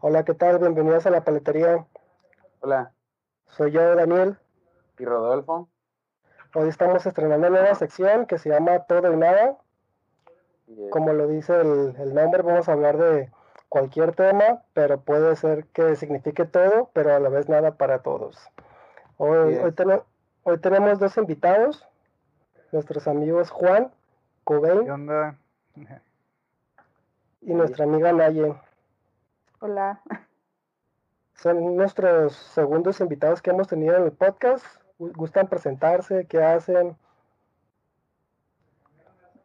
Hola, ¿qué tal? Bienvenidos a la paletería. Hola, Soy yo, Daniel. y Rodolfo. Hoy estamos estrenando una nueva sección que se llama Todo y Nada. Como lo dice el, el nombre, vamos a hablar de cualquier tema, pero puede ser que signifique todo, pero a la vez nada para todos. Hoy, tenemos dos invitados, nuestros amigos Juan Cobain ¿Qué onda? y nuestra amiga Naye. Hola. Son nuestros segundos invitados que hemos tenido en el podcast. Gu- ¿Gustan presentarse? ¿Qué hacen?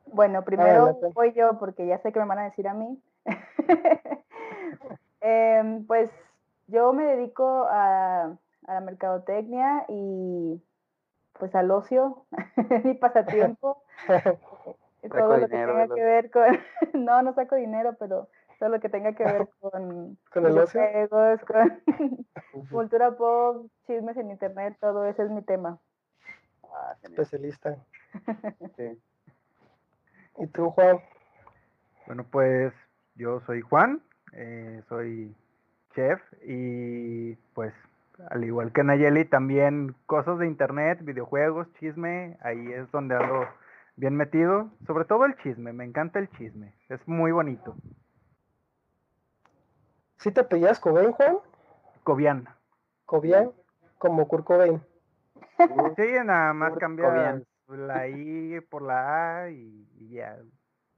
Bueno, primero Adelante. voy yo porque ya sé que me van a decir a mí. Em, pues yo me dedico a, a la mercadotecnia y pues al ocio, mi pasatiempo. y Saco todo lo que tenga que ver con, no, no saco dinero, pero todo lo que tenga que ver con, ¿Con el ocio? videojuegos, con cultura pop, chismes en internet, todo ese es mi tema. ah. Especialista. Sí. ¿Y tú, Juan? Bueno, pues yo soy Juan, eh, soy chef y pues al igual que Nayeli también cosas de internet, videojuegos, chisme, ahí es donde ando bien metido, sobre todo el chisme, me encanta el chisme, es muy bonito. ¿Sí te pedías Cobain, Juan? Cobian. ¿Cobian? Como Kurt Cobain. Sí, nada más Kurt Cobain. la I por la A y, y ya.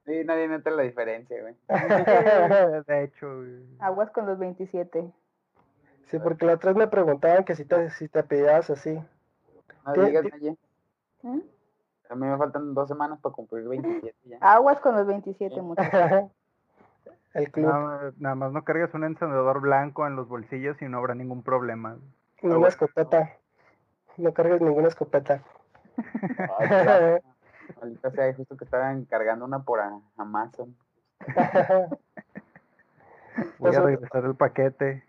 Sí, nadie nota la diferencia, güey. De hecho, Aguas con los 27. Sí, porque la otra vez me preguntaban que si te, si te pedías así. No ¿Qué- digas, qué- Naye. ¿Mm? A mí me faltan dos semanas para cumplir 27 ya. Aguas con los 27, Sí. muchachos. El club. nada, más- nada más no cargues un encendedor blanco en los bolsillos y no habrá ningún problema. Ni una escopeta. No cargues ninguna escopeta. Ay. Maldita sea, justo que estaban cargando una por Amazon. Voy a regresar el paquete.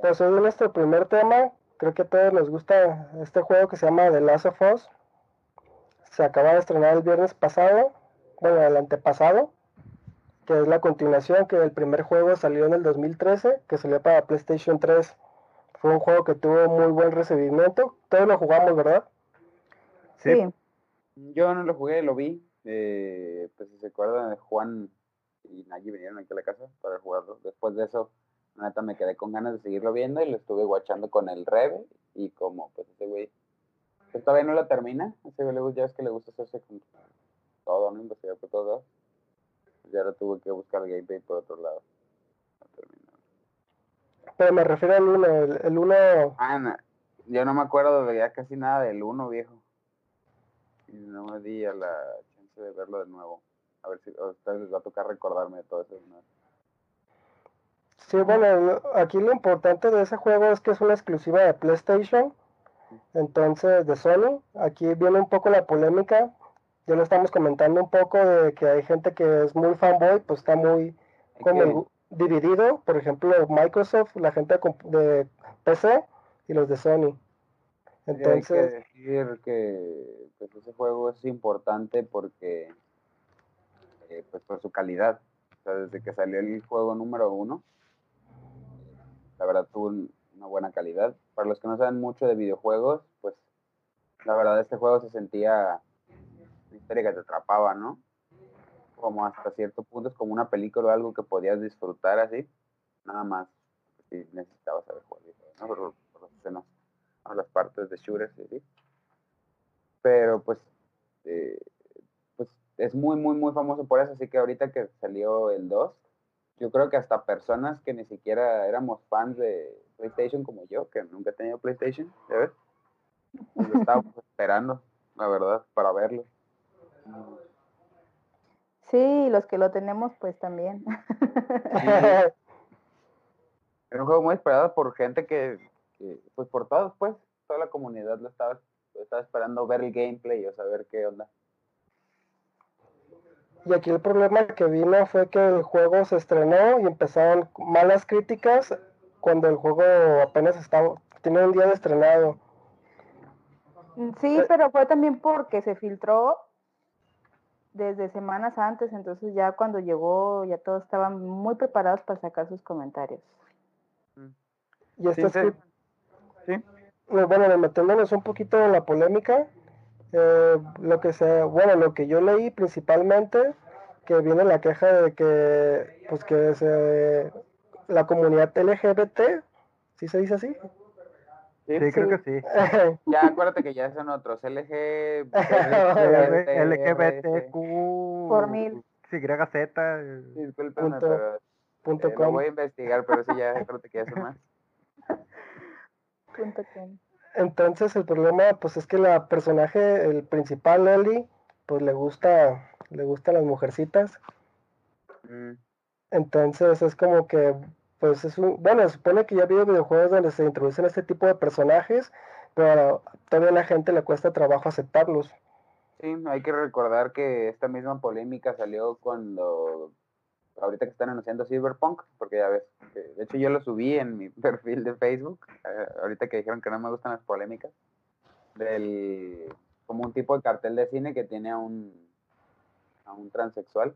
Pues hoy nuestro primer tema. Creo que a todos nos gusta este juego que se llama The Last of Us. Se acaba de estrenar el viernes pasado. Bueno, el antepasado. Que es la continuación que el primer juego salió en el 2013. Que salió para PlayStation 3. Fue un juego que tuvo muy buen recibimiento. Todos lo jugamos, ¿verdad? Sí, Sí. Yo no lo jugué, lo vi. eh, pues si se acuerdan, Juan y Nayi vinieron aquí a la casa para jugarlo. Después de eso, neta me quedé con ganas de seguirlo viendo y lo estuve guachando con el Rebe. Y como pues ese güey pues, todavía no lo termina, ese güey ya ves que le gusta hacerse con todo, ¿no? Investigar por lados. Pues ya lo tuve que buscar el gameplay por otro lado. No. Pero me refiero al 1. El, el 1 Ah, no, yo no me acuerdo de ya casi nada del 1, viejo. Y no me di a la chance de verlo de nuevo. A ver si a ustedes les va a tocar recordarme de todo eso. nuevo. Sí, bueno, aquí lo importante de ese juego es que es una exclusiva de PlayStation, entonces de Sony. Aquí viene un poco la polémica, ya lo estamos comentando un poco de que hay gente que es muy fanboy, pues está muy como dividido, por ejemplo Microsoft, la gente de PC y los de Sony. sí, hay que Entonces, decir que pues, ese juego es importante porque eh, pues por su calidad. O sea, desde que salió el juego número uno, la verdad tuvo un- una buena calidad. Para los que no saben mucho de videojuegos, pues la verdad este juego se sentía historia que te atrapaba, ¿no? Como hasta cierto punto es como una película o algo que podías disfrutar así, nada más. Si necesitabas saber jugar, ¿no? Por, por las escenas, las partes de shooters. Pero pues, eh, pues es muy, muy, muy famoso por eso, así que ahorita que salió el 2, yo creo que hasta personas que ni siquiera éramos fans de PlayStation como yo, que nunca he tenido PlayStation, ¿ya ves? Pues lo estábamos esperando, la verdad, para verlo. Sí, los que lo tenemos, pues también. Era un juego muy esperado por gente que, que, pues por todos, pues, toda la comunidad lo estaba, lo estaba esperando ver el gameplay o saber qué onda. y aquí el problema que vino fue que el juego se estrenó y empezaron malas críticas cuando el juego apenas estaba, tiene un día de estrenado. Sí, pero fue también porque se filtró desde semanas antes, entonces ya cuando llegó ya todos estaban muy preparados para sacar sus comentarios. Y esto Sí, es que, Sí. bueno, metiéndonos un poquito en la polémica, eh, lo que se, bueno, lo que yo leí principalmente, que viene la queja de que, pues que se, la comunidad LGBT, ¿sí se dice así? Sí, Sí, creo que sí. Ya acuérdate que ya son otros LG, LGBTQ. Por mil. YZ. eh, Discúlpenme, Punto- pero punto eh, lo com. voy a investigar, pero sí ya acuérdate que ya son más. Punto com. Entonces el problema pues es que la personaje, el principal Ellie, pues le gusta, le gustan las mujercitas. Mm, Entonces es como que, pues es un, bueno, se supone que ya ha habido videojuegos donde se introducen este tipo de personajes, pero todavía la gente le cuesta trabajo aceptarlos. Sí, hay que recordar que esta misma polémica salió cuando, ahorita que están anunciando Cyberpunk, porque ya ves, que- de hecho yo lo subí en mi perfil de Facebook, eh, ahorita que dijeron que no me gustan las polémicas, del, como un tipo de cartel de cine que tiene a un, a un transexual.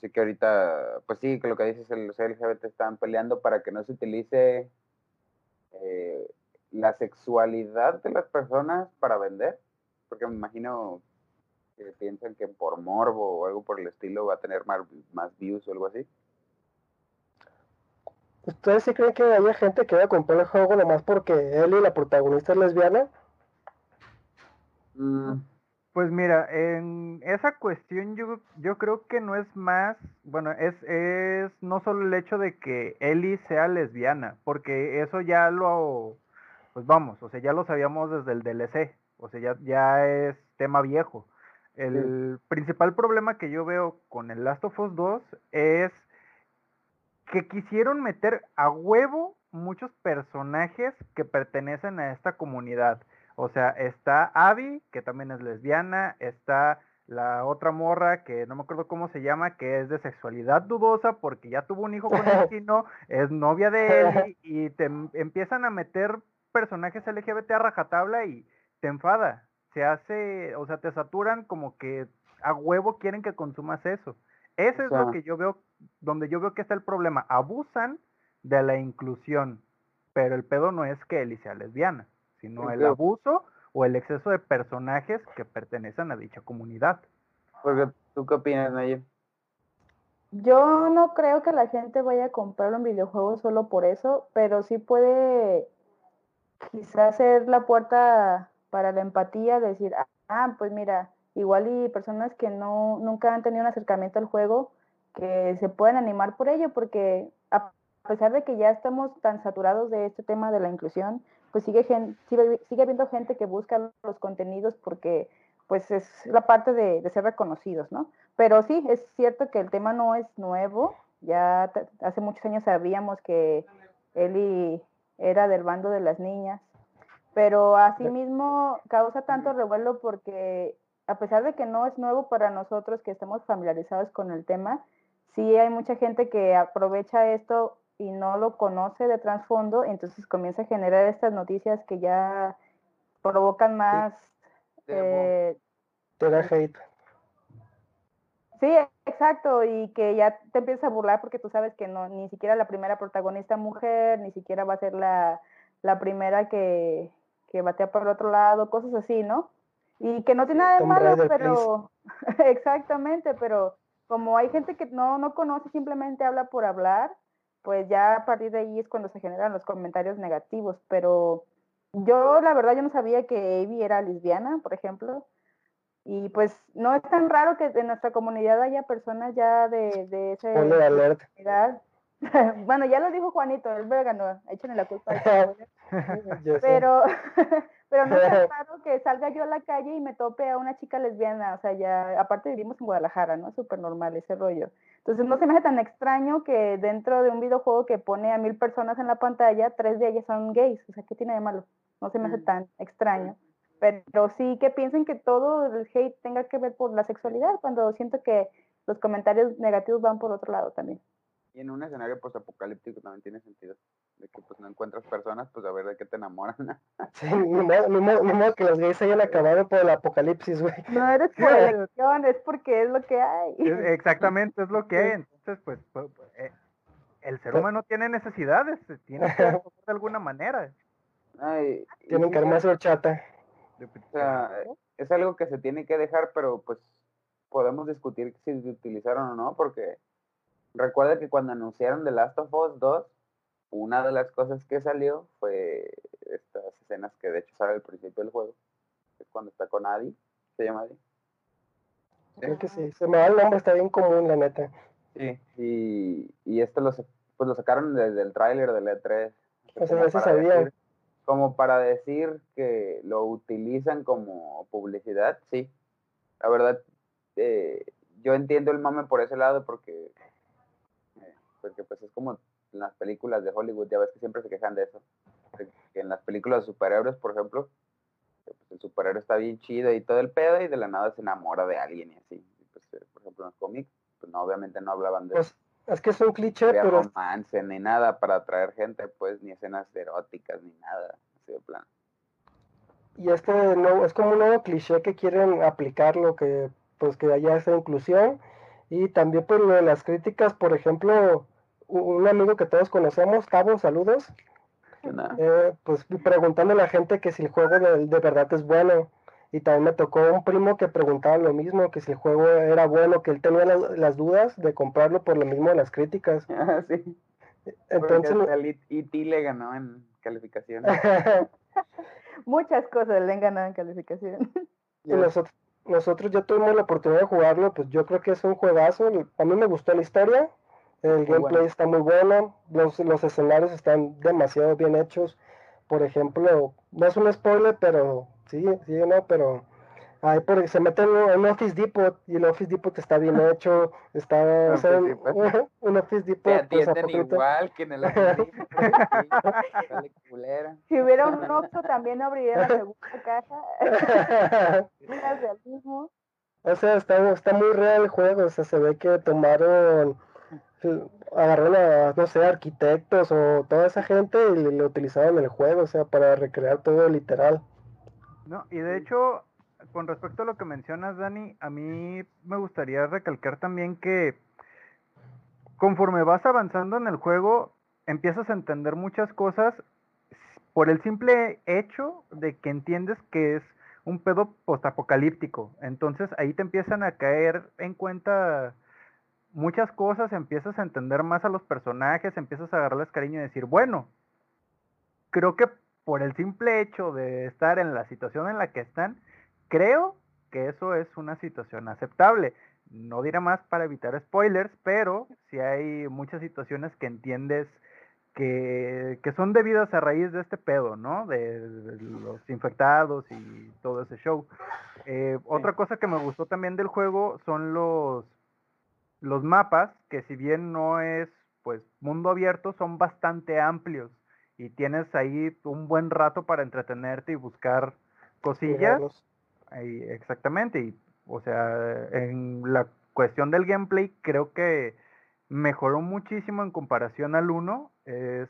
Así que ahorita, pues sí, que lo que dices, el- los LGBT están peleando para que no se utilice eh, la sexualidad de las personas para vender, porque me imagino que piensan que por morbo o algo por el estilo va a tener más, más views o algo así. ¿Ustedes sí creen que haya gente que va a comprar el juego nomás porque Ellie, la protagonista, es lesbiana? Mm, Pues mira, en esa cuestión yo, yo creo que no es más, bueno, es, es no solo el hecho de que Ellie sea lesbiana, porque eso ya lo, pues vamos, o sea, ya lo sabíamos desde el DLC, o sea, ya, ya es tema viejo. El principal problema que yo veo con el Last of Us 2 es que quisieron meter a huevo muchos personajes que pertenecen a esta comunidad. O sea, está Abby, que también es lesbiana, está la otra morra, que no me acuerdo cómo se llama, que es de sexualidad dudosa porque ya tuvo un hijo con el chino, es novia de él, y te em- empiezan a meter personajes LGBT a rajatabla y te enfada. Se hace, o sea, te saturan como que a huevo quieren que consumas eso. Eso O es lo que yo veo, donde yo veo que está el problema. Abusan de la inclusión, pero el pedo no es que Ellie sea lesbiana, sino el abuso o el exceso de personajes que pertenecen a dicha comunidad. porque, ¿Tú qué opinas, Nayel? Yo no creo que la gente vaya a comprar un videojuego solo por eso, pero sí puede quizás ser la puerta para la empatía, decir, ah, pues mira, igual y personas que no nunca han tenido un acercamiento al juego, que se pueden animar por ello, porque a pesar de que ya estamos tan saturados de este tema de la inclusión, pues sigue, sigue, sigue habiendo gente que busca los contenidos porque pues es la parte de, de ser reconocidos, ¿no? Pero sí, es cierto que el tema no es nuevo. Ya hace muchos años sabíamos que Eli era del bando de las niñas. Pero asimismo causa tanto revuelo porque a pesar de que no es nuevo para nosotros que estamos familiarizados con el tema, sí hay mucha gente que aprovecha esto y no lo conoce de trasfondo, entonces comienza a generar estas noticias que ya provocan más eh, Te da hate. Sí, exacto, y que ya te empiezas a burlar porque tú sabes que no, ni siquiera la primera protagonista mujer, ni siquiera va a ser la, la primera que, que batea por el otro lado, cosas así, ¿no? Y que no tiene nada de malo, pero exactamente, pero como hay gente que no, no conoce, simplemente habla por hablar, pues ya a partir de ahí es cuando se generan los comentarios negativos, pero yo la verdad yo no sabía que Abby era lesbiana, por ejemplo, y pues no es tan raro que en nuestra comunidad haya personas ya de, de alert. comunidad. bueno, ya lo dijo Juanito, él ganó, échenle la culpa. a pero, pero no es raro que salga yo a la calle y me tope a una chica lesbiana, o sea, ya, aparte vivimos en Guadalajara, ¿no? Súper normal ese rollo. Entonces no se me hace tan extraño que dentro de un videojuego que pone a mil personas en la pantalla, tres de ellas son gays, o sea, ¿qué tiene de malo? No se me hace Mm. tan extraño. Pero sí que piensen que todo el hate tenga que ver por la sexualidad, cuando siento que los comentarios negativos van por otro lado también. Y en un escenario post-apocalíptico también tiene sentido. De que pues no encuentras personas, pues a ver de qué te enamoran. Sí, ni modo, ni modo- ni modo que los gays hayan acabado por el apocalipsis, güey. No eres por elección, es porque es lo que hay. Es- exactamente, es lo que hay. Entonces, pues, pu- pu- eh, el ser humano tiene necesidades, se tiene que de alguna manera. Ay, Tienen que armar su horchata. O sea, es algo que se tiene que dejar, pero pues podemos discutir si se utilizaron o no, porque recuerda que cuando anunciaron The Last of Us 2, una de las cosas que salió fue estas escenas que de hecho sale al principio del juego, es cuando está con Adi, se llama Adi. Creo que sí. Se me da el nombre, está bien común, la neta. Sí. Y, y esto lo, pues lo sacaron desde el tráiler del E3. O sea, como ya se para sabía. decir- como para decir que lo utilizan como publicidad, sí. La verdad, eh, yo entiendo el mame por ese lado porque, porque pues es como en las películas de Hollywood, ya ves que siempre se quejan de eso. que en las películas de superhéroes, por ejemplo, que, pues, el superhéroe está bien chido y todo el pedo y de la nada se enamora de alguien y así. Y, pues, eh, por ejemplo, en los cómics, pues no, obviamente no hablaban de Pues es que es un cliché, había pero romance ni nada para atraer gente, pues, ni escenas eróticas ni nada, así de plan. y este nuevo, es como un nuevo cliché que quieren aplicarlo, que pues que haya esa inclusión. Y también pues lo de las críticas, por ejemplo, un amigo que todos conocemos, Cabo, saludos, eh, pues preguntando a la gente que si el juego de, de verdad es bueno. Y también me tocó un primo que preguntaba lo mismo, que si el juego era bueno, que él tenía las, las dudas de comprarlo por lo mismo de las críticas. Ah, sí. Entonces, Porque hasta el IT le ganó en calificación. Muchas cosas le han ganado en calificación. y nosotros, nosotros ya tuvimos la oportunidad de jugarlo, pues yo creo que es un juegazo. A mí me gustó la historia, el gameplay bueno. está muy bueno, los, los escenarios están demasiado bien hechos. Por ejemplo, no es un spoiler, pero sí, sí, no, pero ahí por, se mete en un Office Depot y el Office Depot está bien hecho, está, o sea, Office Depot. un Office Te Depot pues, atienden igual que en el culera. Si hubiera un Oxxo también abriría la segunda caja. O sea, está, está muy real el juego, o sea, se ve que tomaron, agarraron a, no sé, arquitectos o toda esa gente y lo utilizaron en el juego, o sea, para recrear todo literal. No, y de hecho, con respecto a lo que mencionas, Dani, a mí me gustaría recalcar también que conforme vas avanzando en el juego, empiezas a entender muchas cosas por el simple hecho de que entiendes que es un pedo postapocalíptico. Entonces ahí te empiezan a caer en cuenta muchas cosas, empiezas a entender más a los personajes, empiezas a agarrarles cariño y decir, bueno, creo que por el simple hecho de estar en la situación en la que están, creo que eso es una situación aceptable. No diré más para evitar spoilers, pero si hay muchas situaciones que entiendes que, que son debidas a raíz de este pedo, ¿no? De, de los infectados y todo ese show. Eh, Otra cosa que me gustó también del juego son los, los mapas, que si bien no es pues mundo abierto, son bastante amplios y tienes ahí un buen rato para entretenerte y buscar cosillas. Exactamente, y o sea, en la cuestión del gameplay creo que mejoró muchísimo en comparación al 1, es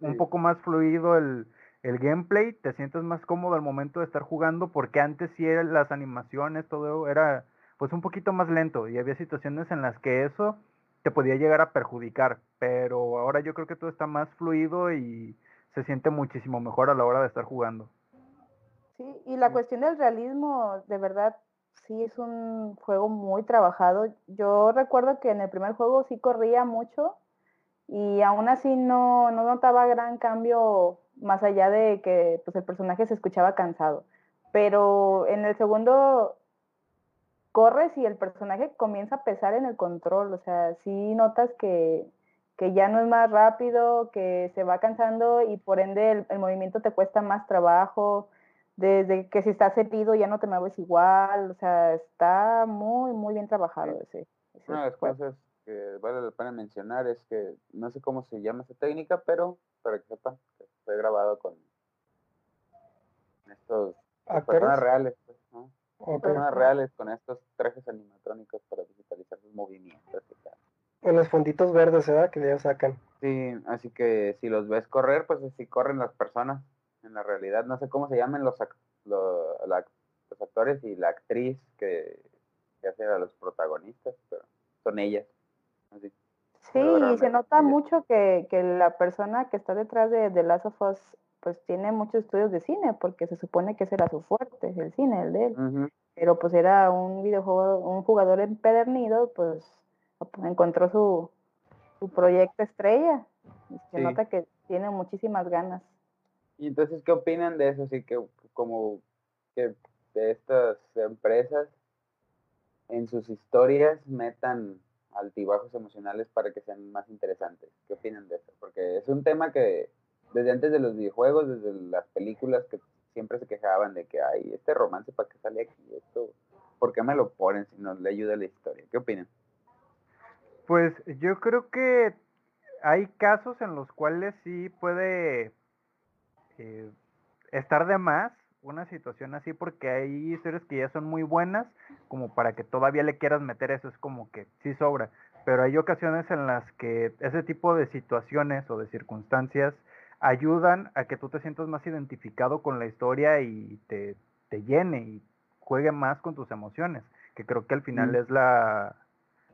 un Sí. poco más fluido el, el gameplay, te sientes más cómodo al momento de estar jugando porque antes sí eran las animaciones, todo era pues un poquito más lento y había situaciones en las que eso te podía llegar a perjudicar, pero ahora yo creo que todo está más fluido y se siente muchísimo mejor a la hora de estar jugando. Sí, y la cuestión del realismo, de verdad, sí es un juego muy trabajado. Yo recuerdo que en el primer juego sí corría mucho y aún así no, no notaba gran cambio más allá de que pues, el personaje se escuchaba cansado. Pero en el segundo corres y el personaje comienza a pesar en el control, o sea, sí notas que, que ya no es más rápido, que se va cansando y por ende el, el movimiento te cuesta más trabajo desde que si estás herido ya no te mueves igual, o sea, está muy, muy bien trabajado ese. ese Una de las cosas que vale la pena mencionar es que no sé cómo se llama esa técnica, pero para que sepan fue grabado con estos personas ¿Actores? reales, pues, ¿no? Ok. personas reales con estos trajes animatrónicos para digitalizar sus movimientos y tal. En los fonditos verdes, ¿verdad? Que ya sacan. Sí, así que si los ves correr, pues así corren las personas. En la realidad, no sé cómo se llaman los, los, los actores y la actriz que, que hace a los protagonistas, pero son ellas. Sí, y se nota mucho que, que, la persona que está detrás de, de Last of Us pues tiene muchos estudios de cine, porque se supone que ese era su fuerte, el cine, el de él. Pero pues era un videojuego, un jugador empedernido, pues encontró su, su proyecto estrella. Y se nota que tiene muchísimas ganas. ¿Y entonces qué opinan de eso? Así que como que de estas empresas en sus historias metan altibajos emocionales para que sean más interesantes. ¿Qué opinan de eso? Porque es un tema que desde antes de los videojuegos, desde las películas que siempre se quejaban de que hay este romance para que sale aquí, esto, ¿por qué me lo ponen si no le ayuda a la historia? ¿Qué opinan? Pues yo creo que hay casos en los cuales sí puede eh, estar de más una situación así porque hay historias que ya son muy buenas como para que todavía le quieras meter eso es como que sí sobra pero hay ocasiones en las que ese tipo de situaciones o de circunstancias ayudan a que tú te sientas más identificado con la historia y te, te llene y juegue más con tus emociones que creo que al final mm. es la,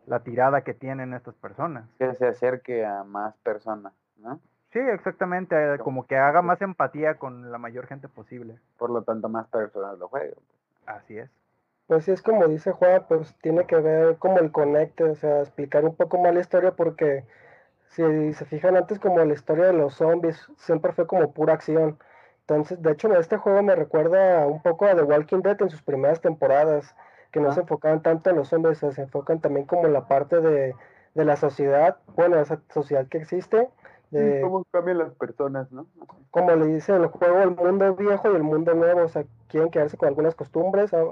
la tirada que tienen estas personas que se acerque a más personas ¿no? Sí, exactamente, como que haga más empatía con la mayor gente posible. Por lo tanto, más personas lo juegan. Así es. Pues sí, es como dice Juan, pues tiene que ver como el conecte, o sea, explicar un poco más la historia porque si se fijan antes como la historia de los zombies siempre fue como pura acción. Entonces, de hecho, este juego me recuerda un poco a The Walking Dead en sus primeras temporadas, que no se enfocaban tanto en los zombies, se enfocan también como en la parte de, de la sociedad, bueno, esa sociedad que existe, cómo cambian las personas, ¿no? Como le dice el juego, el mundo viejo y el mundo nuevo, o sea, quieren quedarse con algunas costumbres. A,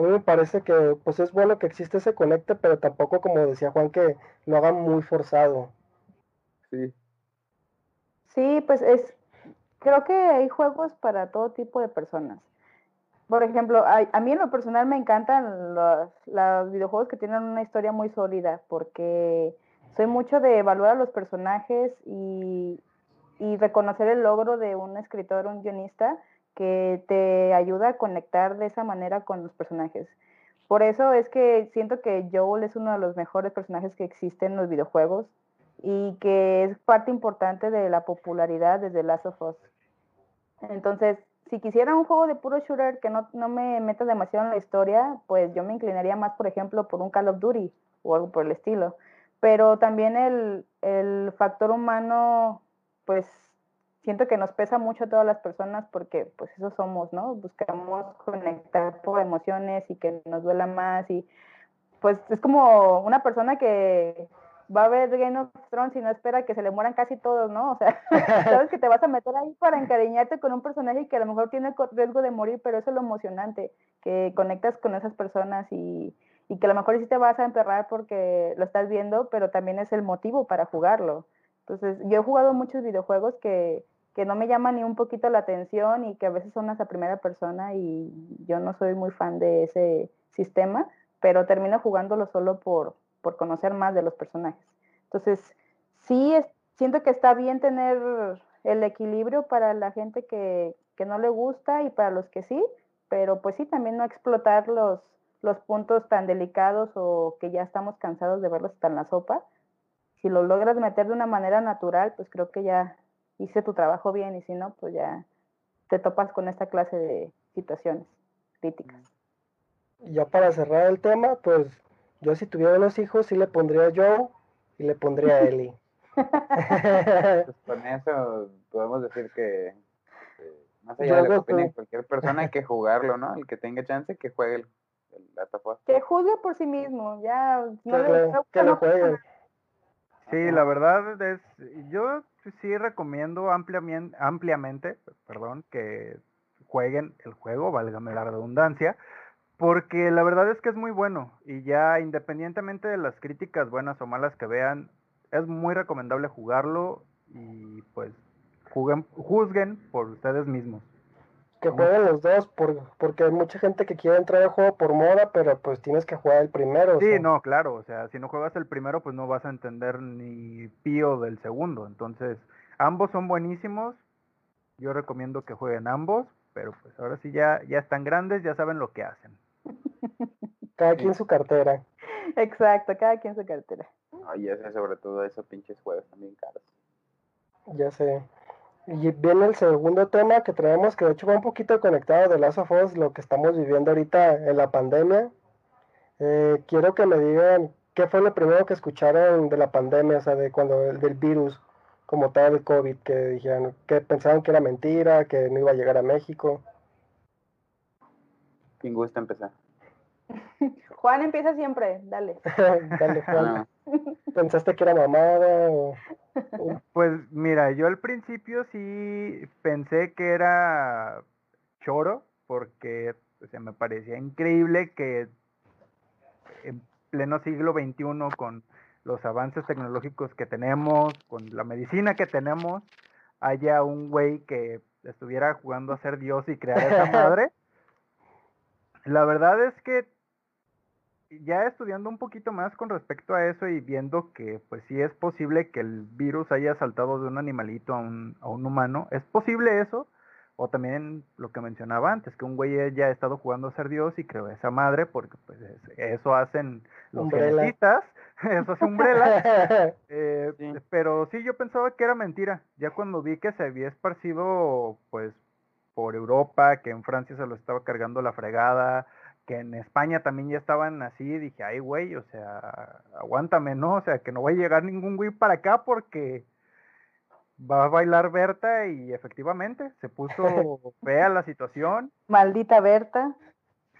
mí me parece que pues es bueno que existe ese conecte, pero tampoco, como decía Juan, que lo hagan muy forzado. Sí. Sí, pues es, creo que hay juegos para todo tipo de personas. Por ejemplo, a, mí en lo personal me encantan los, los videojuegos que tienen una historia muy sólida, porque soy mucho de evaluar a los personajes y, reconocer el logro de un escritor, un guionista, que te ayuda a conectar de esa manera con los personajes. Por eso es que siento que Joel es uno de los mejores personajes que existen en los videojuegos y que es parte importante de la popularidad desde Last of Us. Entonces, si quisiera un juego de puro shooter que no, no me meta demasiado en la historia, pues yo me inclinaría más, por ejemplo, por un Call of Duty o algo por el estilo pero también el, factor humano, pues siento que nos pesa mucho a todas las personas porque pues eso somos, ¿no? Buscamos conectar por emociones y que nos duela más y pues es como una persona que va a ver Game of Thrones y no espera que se le mueran casi todos, ¿no? O sea, sabes que te vas a meter ahí para encariñarte con un personaje que a lo mejor tiene riesgo de morir, pero eso es lo emocionante, que conectas con esas personas y, y que a lo mejor sí te vas a emperrar porque lo estás viendo, pero también es el motivo para jugarlo. Entonces, yo he jugado muchos videojuegos que, que no me llaman ni un poquito la atención y que a veces son hasta primera persona y yo no soy muy fan de ese sistema, pero termino jugándolo solo por, por conocer más de los personajes. Entonces, sí, es, siento que está bien tener el equilibrio para la gente que, que no le gusta y para los que sí, pero pues sí, también no explotar los, los puntos tan delicados o que ya estamos cansados de verlos hasta en la sopa, si lo logras meter de una manera natural, pues creo que ya hice tu trabajo bien y si no, pues ya te topas con esta clase de situaciones críticas. Ya para cerrar el tema, pues yo si tuviera unos hijos sí le pondría Joe y le pondría Ellie. pues con eso podemos decir que, más allá de lo que cualquier persona hay que jugarlo, ¿no? El que tenga chance que juegue el que juzgue por sí mismo, ya. Sí, la verdad es, yo sí recomiendo ampliamente, ampliamente, perdón, que jueguen el juego, válgame la redundancia, porque la verdad es que es muy bueno y ya independientemente de las críticas buenas o malas que vean, es muy recomendable jugarlo y pues juzguen por ustedes mismos que jueguen los dos, por, porque hay mucha gente que quiere entrar al juego por moda, pero pues tienes que jugar el primero. o Sí, sea. no, claro, o sea, si no juegas el primero, pues no vas a entender ni pío del segundo. Entonces, ambos son buenísimos. Yo recomiendo que jueguen ambos, pero pues ahora sí ya, ya están grandes, ya saben lo que hacen. Cada quien su cartera. Exacto, cada quien su cartera. Ay, ese, sobre todo esos pinches juegos también caros. Ya sé. Y viene el segundo tema que traemos, que de hecho va un poquito conectado de Last of Us, lo que estamos viviendo ahorita en la pandemia. Eh, quiero que me digan qué fue lo primero que escucharon de la pandemia, o sea, de cuando el del virus, como tal, el COVID, que dijeron, que pensaban que era mentira, que no iba a llegar a México. ¿Quién gusta empezar? Juan empieza siempre, dale. Dale, Juan. Ah, ¿Pensaste que era mamada? O... Pues mira, yo al principio sí pensé que era choro, porque o sea, me parecía increíble que en pleno siglo XXI, con los avances tecnológicos que tenemos, con la medicina que tenemos, haya un güey que estuviera jugando a ser Dios y crear esa madre. La verdad es que ya estudiando un poquito más con respecto a eso y viendo que pues sí es posible que el virus haya saltado de un animalito a un, a un humano, ¿es posible eso? O también lo que mencionaba antes, que un güey ya ha estado jugando a ser Dios y creó esa madre, porque pues es- eso hacen los Umbrella. genetistas, eso es Umbrella. Eh, Sí. Pero sí, yo pensaba que era mentira. Ya cuando vi que se había esparcido, pues, por Europa, que en Francia se lo estaba cargando la fregada, que en España también ya estaban así, dije, ay, güey, o sea, aguántame, ¿no? O sea, que no va a llegar ningún güey para acá porque va a bailar Berta y efectivamente se puso fea la situación. Maldita Berta.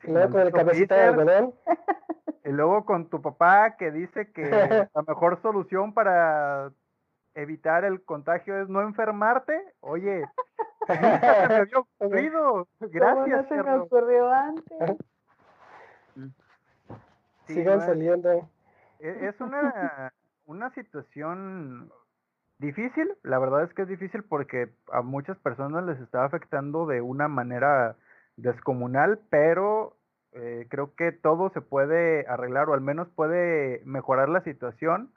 Y luego con el Maldito cabecita de Peter. algodón. Y luego con tu papá que dice que la mejor solución para evitar el contagio es no enfermarte. Oye, se me había ocurrido. ¿Cómo Gracias, no se me ocurrió antes? Sí, Sigan saliendo. e- es una, una situación difícil. La verdad es que es difícil porque a muchas personas les está afectando de una manera descomunal, pero eh, creo que todo se puede arreglar o al menos puede mejorar la situación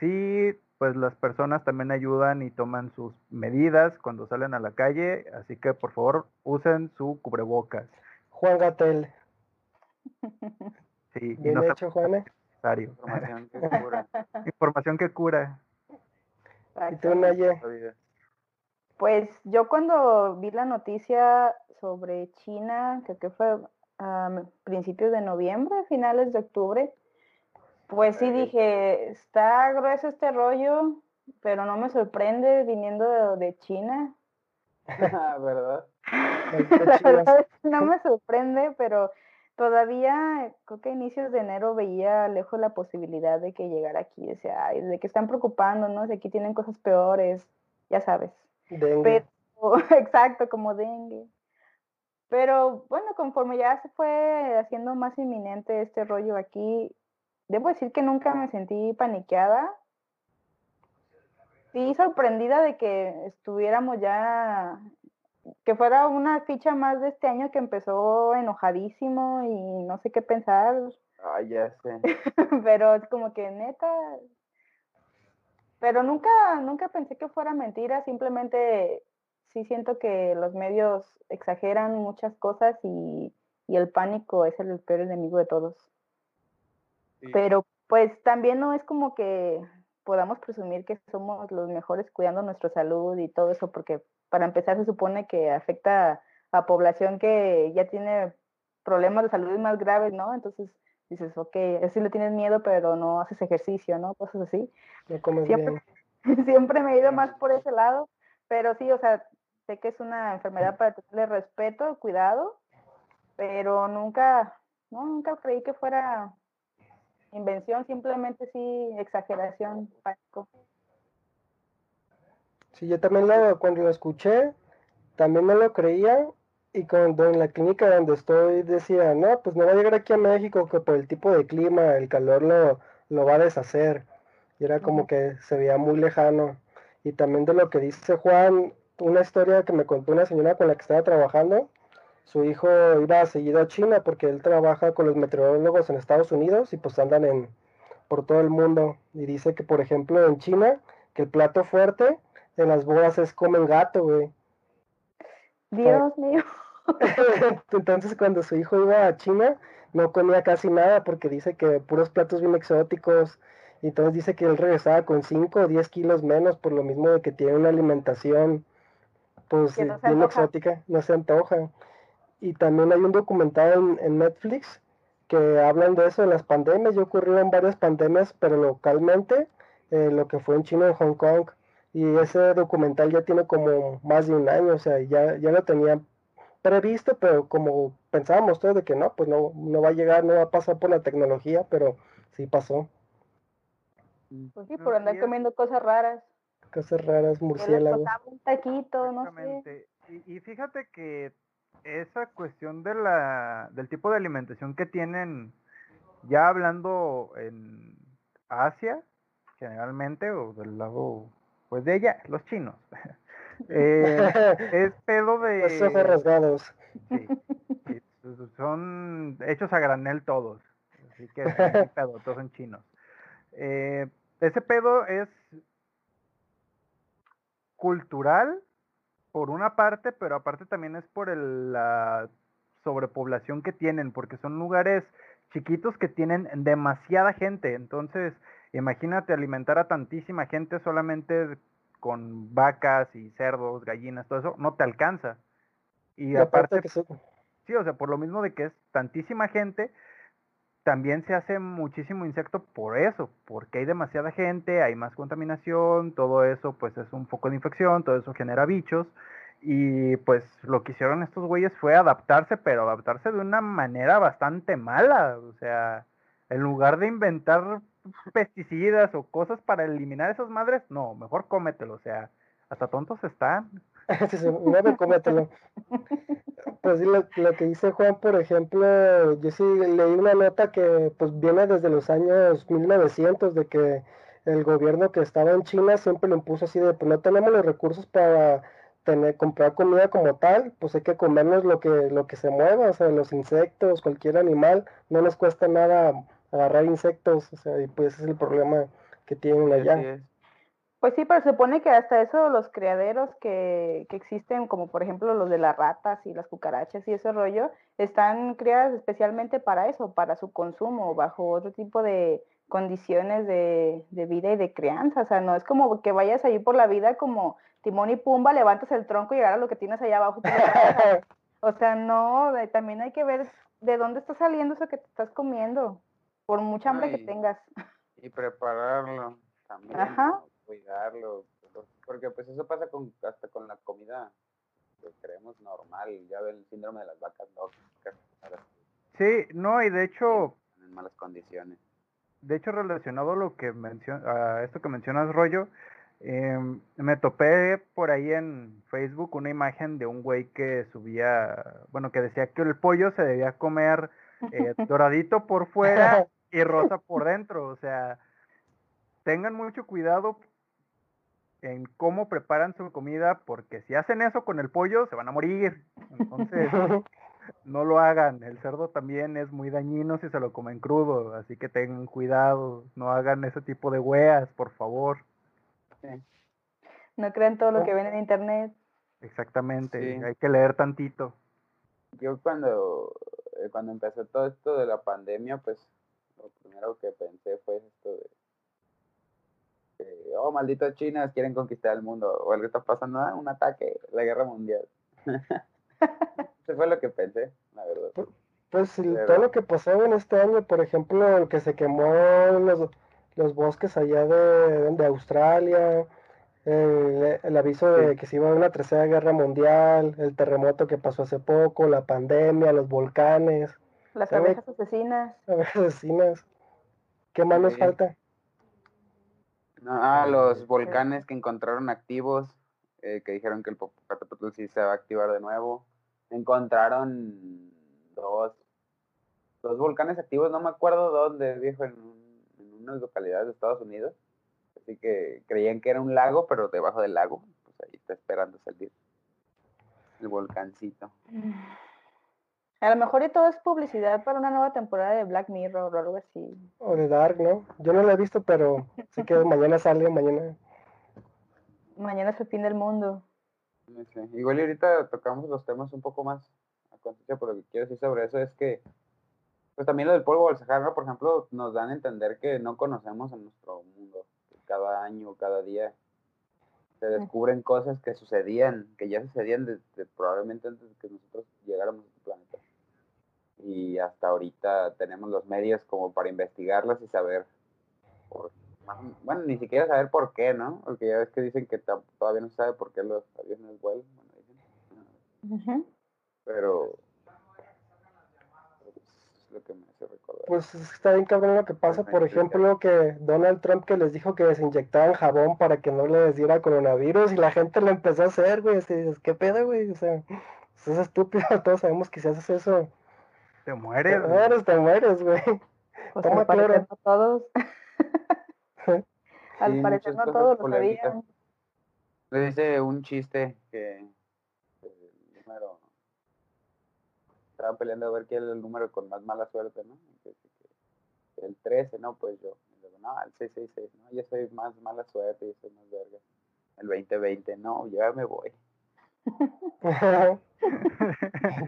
si pues las personas también ayudan y toman sus medidas cuando salen a la calle, así que por favor usen su cubrebocas. Juan Gatel. Sí, y Bien no hecho, Juana. necesario. Información que cura Información que cura. Y tú, Naye. Pues yo cuando vi la noticia sobre China, creo que fue a principios de noviembre, finales de octubre, pues sí dije, está grueso este rollo, pero no me sorprende viniendo de, de China. Ah, ¿Verdad? La verdad es que no me sorprende, pero todavía creo que a inicios de enero veía lejos la posibilidad de que llegara aquí. Decía, ay, de que están preocupándonos, de aquí tienen cosas peores, ya sabes. Dengue. Pero, exacto, como dengue. Pero bueno, conforme ya se fue haciendo más inminente este rollo aquí, debo decir que nunca me sentí paniqueada. Sí, sorprendida de que estuviéramos ya, que fuera una ficha más de este año que empezó enojadísimo y no sé qué pensar, Ay, ya sé. pero es como que neta. Pero nunca, nunca pensé que fuera mentira, simplemente sí siento que los medios exageran muchas cosas y, y el pánico es el peor enemigo de todos. Sí. Pero pues también no es como que podamos presumir que somos los mejores cuidando nuestra salud y todo eso, porque para empezar se supone que afecta a población que ya tiene problemas de salud más graves, ¿no? Entonces dices, ok, sí le tienes miedo, pero no haces ejercicio, ¿no? Cosas así. No comes Siempre, bien. siempre me he ido más por ese lado, pero sí, o sea, sé que es una enfermedad para tenerle respeto, cuidado, pero nunca, no, nunca creí que fuera invención, simplemente sí, exageración, pánico. Sí, yo también lo, cuando lo escuché, también no lo creía. Y cuando en la clínica donde estoy decía, no, pues no va a llegar aquí a México, que por el tipo de clima, el calor lo, lo va a deshacer. Y era como que se veía muy lejano. Y también de lo que dice Juan, una historia que me contó una señora con la que estaba trabajando, su hijo iba seguido a China porque él trabaja con los meteorólogos en Estados Unidos y pues andan en por todo el mundo. Y dice que, por ejemplo, en China, que el plato fuerte en las bodas es comen gato, güey. Dios mío. Entonces cuando su hijo iba a China, no comía casi nada porque dice que puros platos bien exóticos. Y entonces dice que él regresaba con 5 o 10 kilos menos por lo mismo de que tiene una alimentación pues bien exótica, no se antoja. Y también hay un documental en, Netflix que hablan de eso, de las pandemias. Ya ocurrieron varias pandemias, pero localmente, eh, lo que fue en China, en Hong Kong. Y ese documental ya tiene como más de un año, o sea, ya, ya lo tenía previsto, pero como pensábamos todos de que no, pues no, no va a llegar, no va a pasar por la tecnología, pero sí pasó. Mm. Pues sí, por andar comiendo cosas raras. Cosas raras, murciélagos. Un taquito, no sé. Y, y fíjate que esa cuestión de la, del tipo de alimentación que tienen, ya hablando en Asia, generalmente, o del lado, pues de ella, los chinos. Eh, es pedo de... Los ojos rasgados. Sí, son hechos a granel todos. Así que pedo, todos son chinos. Eh, ese pedo es cultural por una parte, pero aparte también es por la sobrepoblación que tienen, porque son lugares chiquitos que tienen demasiada gente. Entonces, imagínate alimentar a tantísima gente solamente con vacas y cerdos, gallinas, todo eso, no te alcanza. Y, aparte, que sí, o sea, por lo mismo de que es tantísima gente, también se hace muchísimo insecto por eso, porque hay demasiada gente, hay más contaminación, todo eso pues es un foco de infección, todo eso genera bichos. Y pues lo que hicieron estos güeyes fue adaptarse, pero adaptarse de una manera bastante mala. O sea, en lugar de inventar pesticidas o cosas para eliminar esas madres, no, mejor cómetelo, o sea, hasta tontos están. no, cómetelo. Pues lo, lo, que dice Juan, por ejemplo, yo sí leí una nota que pues viene desde los años 1900 de que el gobierno que estaba en China siempre lo impuso así de pues no tenemos los recursos para tener comprar comida como tal, pues hay que comernos lo que lo que se mueva, o sea, los insectos, cualquier animal, no les cuesta nada agarrar insectos, o sea, y pues ese es el problema que tienen allá. Pues sí, pero se supone que hasta eso los criaderos que, que, existen, como por ejemplo los de las ratas y las cucarachas y ese rollo, están criadas especialmente para eso, para su consumo, bajo otro tipo de condiciones de, de vida y de crianza. O sea, no es como que vayas ahí por la vida como timón y pumba, levantas el tronco y a lo que tienes allá abajo. o sea, no, también hay que ver de dónde está saliendo eso que te estás comiendo por mucha hambre que tengas. Y prepararlo también, cuidarlo, porque pues eso pasa con hasta con la comida que creemos normal, ya ven el síndrome de las vacas tóxicas. Sí, no, y de hecho... En malas condiciones. De hecho, relacionado a lo que menciona, a esto que mencionas, Rollo, em, me topé por ahí en Facebook una imagen de un güey que subía, bueno, que decía que el pollo se debía comer eh, doradito por fuera y rosa por dentro. O sea, tengan mucho cuidado en cómo preparan su comida, porque si hacen eso con el pollo, se van a morir. Entonces, no lo hagan. El cerdo también es muy dañino si se lo comen crudo, así que tengan cuidado. No hagan ese tipo de weas, por favor. No crean todo lo que ven en internet. Exactamente, hay que leer tantito. Yo cuando, eh, cuando empezó todo esto de la pandemia, pues lo primero que pensé fue esto de oh, malditos chinas quieren conquistar el mundo, o algo está pasando, ah, un ataque, la guerra mundial. Eso fue lo que pensé, la verdad. Pues, pues todo lo que pasó en este año, por ejemplo, el que se quemó los, los bosques allá de, de Australia, el, aviso de que se iba a una tercera guerra mundial, el terremoto que pasó hace poco, la pandemia, los volcanes. Las abejas asesinas. Abejas asesinas. ¿Qué más nos falta? Ah, los volcanes que encontraron activos, eh, que dijeron que el Popocatépetl sí se va a activar de nuevo. Encontraron dos, dos volcanes activos, no me acuerdo dónde, dijo, en, en unas localidades de Estados Unidos. Así que creían que era un lago, pero debajo del lago, pues ahí está esperando salir el volcancito. A lo mejor y todo es publicidad para una nueva temporada de Black Mirror o algo así. O de Dark, ¿no? Yo no lo he visto, pero sé que mañana sale, mañana. Mañana es el fin del mundo. Sí, sí. Igual y ahorita tocamos los temas un poco más a conciencia, pero lo que quiero decir sobre eso es que, pues también lo del polvo del Sahara, por ejemplo, nos dan a entender que no conocemos en nuestro mundo. que Cada año, cada día, se descubren cosas que sucedían, que ya sucedían desde, probablemente antes de que nosotros llegáramos a este planeta. Y hasta ahorita tenemos los medios como para investigarlas y saber, por, bueno, ni siquiera saber por qué, ¿no? Porque ya ves que dicen que todavía no se sabe por qué los aviones vuelan, bueno, dicen, ah, Ujú. pero pero, pues, es lo que me hace recordar. Pues está bien cabrón lo que pasa. Por ejemplo, que Donald Trump que les dijo que desinyectaban jabón para que no les diera coronavirus y la gente lo empezó a hacer, güey. Así ¿qué pedo, güey? O sea, pues es estúpido. Todos sabemos que si haces eso, Te te mueres. güey. mueres, te mueres, güey. Pues Toma al parecer cloro. no todos. al Sí, parecer no todos lo sabían. Le dice un chiste que el número estaban peleando a ver quién era el número con más mala suerte, ¿no? El 13, no, pues yo. No, el 666, no, yo soy más mala suerte, yo soy más verga. El 2020, no, ya me voy.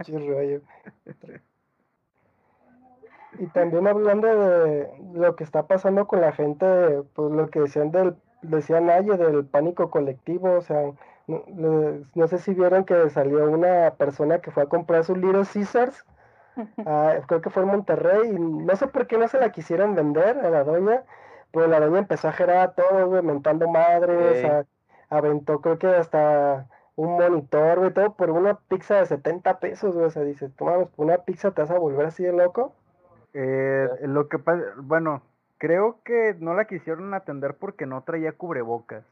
Rollo. Y también hablando de lo que está pasando con la gente, pues lo que decían del, decía Naye, del pánico colectivo, o sea, no, sé si vieron que salió una persona que fue a comprar su Little Caesars, ah, creo que fue en Monterrey, y no sé por qué no se la quisieron vender a la doña, pero la doña empezó a gerar a güey, mentando madres, a- aventó creo que hasta un monitor, güey, todo por una pizza de 70 pesos, güey, o sea, dices, por una pizza te vas a volver así de loco. Eh, lo que pasa, bueno, creo que no la quisieron atender porque no traía cubrebocas.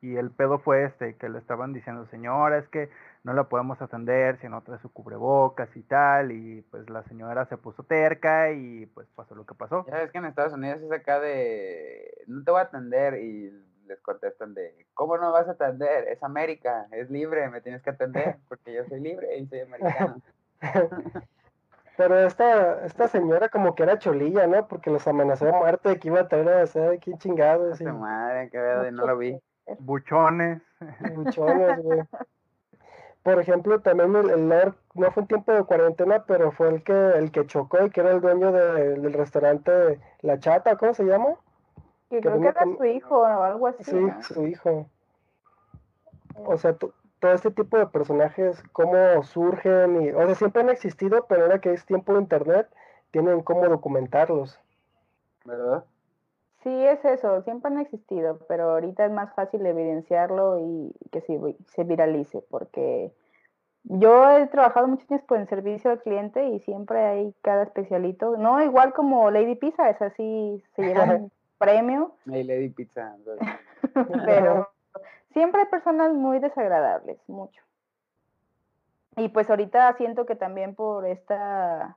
Y el pedo fue este, que le estaban diciendo, señora, es que no la podemos atender si no trae su cubrebocas y tal. Y pues la señora se puso terca y pues pasó lo que pasó. Ya ves que en Estados Unidos es acá de, no te voy a atender y les contestan de, ¿cómo no vas a atender? Es América, es libre, me tienes que atender porque yo soy libre y soy americano. Pero esta, esta señora como que era cholilla, ¿no? Porque los amenazó de muerte de que iba a traer a hacer quién chingados y madre, qué verdad, no lo vi. Buchones. buchones, güey. Por ejemplo, también el, el Lord, no fue en tiempo de cuarentena, pero fue el que el que chocó y que era el dueño de- del restaurante La Chata, ¿cómo se llama? Que creo que era con- su hijo o algo así. Sí, ¿no? su hijo. O sea, to- todo este tipo de personajes, cómo surgen y, o sea, siempre han existido, pero ahora que es tiempo de internet, tienen cómo documentarlos. ¿Verdad? Sí, es eso, siempre han existido, pero ahorita es más fácil evidenciarlo y que se, se viralice, porque yo he trabajado muchos años por el servicio al cliente y siempre hay cada especialito, no igual como Lady Pizza, es así, se lleva un premio, Hey, Lady Pizza. pero siempre hay personas muy desagradables, mucho. Y pues ahorita siento que también por esta,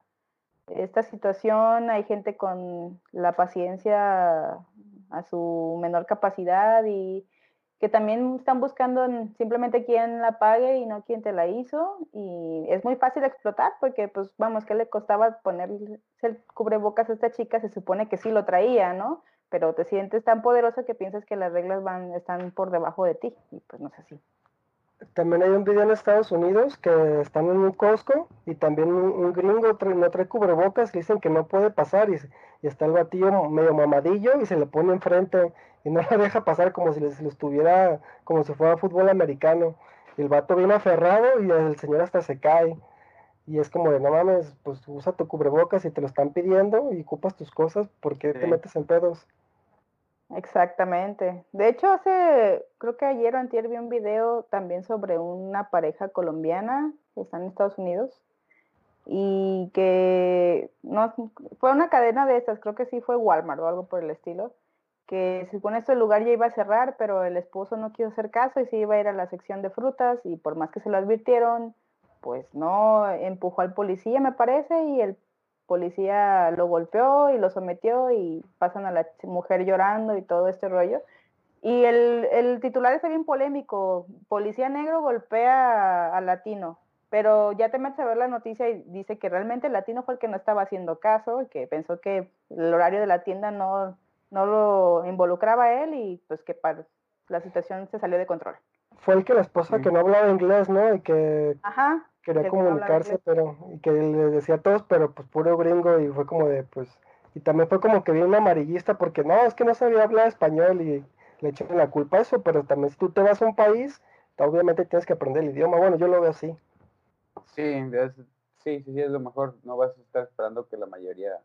esta situación hay gente con la paciencia a su menor capacidad y que también están buscando en- simplemente quién la pague y no quién te la hizo y es muy fácil explotar porque pues vamos, ¿qué le costaba ponerse el cubrebocas a esta chica? Se supone que sí lo traía, ¿no? Pero te sientes tan poderoso que piensas que las reglas van, están por debajo de ti y pues no es así. También hay un video en Estados Unidos que están en un Costco y también un, gringo trae- no trae cubrebocas y dicen que no puede pasar y, está el batillo medio mamadillo y se le pone enfrente y no lo deja pasar como si le, lo estuviera, como si fuera fútbol americano. El vato viene aferrado y el señor hasta se cae. Y es como de, no mames, pues usa tu cubrebocas y te lo están pidiendo y ocupas tus cosas, ¿por qué te Sí. metes en pedos? Exactamente. De hecho, hace, creo que ayer o antier vi un video también sobre una pareja colombiana que está en Estados Unidos y que no fue una cadena de estas, creo que sí fue Walmart o algo por el estilo, que según esto el lugar ya iba a cerrar, pero el esposo no quiso hacer caso y se iba a ir a la sección de frutas y por más que se lo advirtieron, pues no, empujó al policía, me parece, y el policía lo golpeó y lo sometió y pasan a la mujer llorando y todo este rollo. Y el, el titular está bien polémico, policía negro golpea a, a latino. pero ya te metes a ver la noticia y dice que realmente el latino fue el que no estaba haciendo caso y que pensó que el horario de la tienda no, no lo involucraba a él y pues que para, la situación se salió de control. Fue el que la esposa que no hablaba inglés, ¿no? Y que Ajá, quería que comunicarse, pero y que le decía a todos, pero pues puro gringo y fue como de, pues, y también fue como que bien amarillista porque no, es que no sabía hablar español y le echaron la culpa a eso, pero también si tú te vas a un país, obviamente tienes que aprender el idioma, bueno, yo lo veo así. Sí, es- sí, sí, sí, es lo mejor. No vas a estar esperando que la mayoría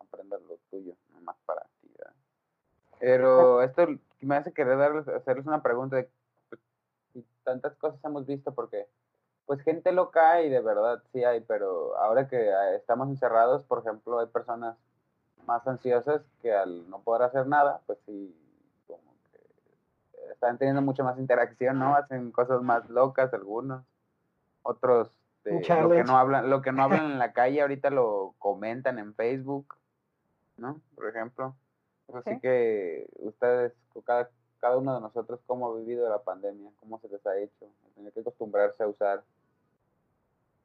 aprenda lo tuyo, nomás para ti. ¿verdad? Pero esto me hace querer darles, hacerles una pregunta de tantas cosas hemos visto, porque pues gente loca hay, de verdad sí hay, pero ahora que ah, estamos encerrados, por ejemplo, hay personas más ansiosas que al no poder hacer nada, pues sí, como que están teniendo mucha más interacción, ¿no? Hacen cosas más locas algunos otros de lo que no hablan lo que no hablan en la calle ahorita lo comentan en Facebook no por ejemplo así Sí. que ustedes cada cada uno de nosotros cómo ha vivido la pandemia cómo se les ha hecho tener que acostumbrarse a usar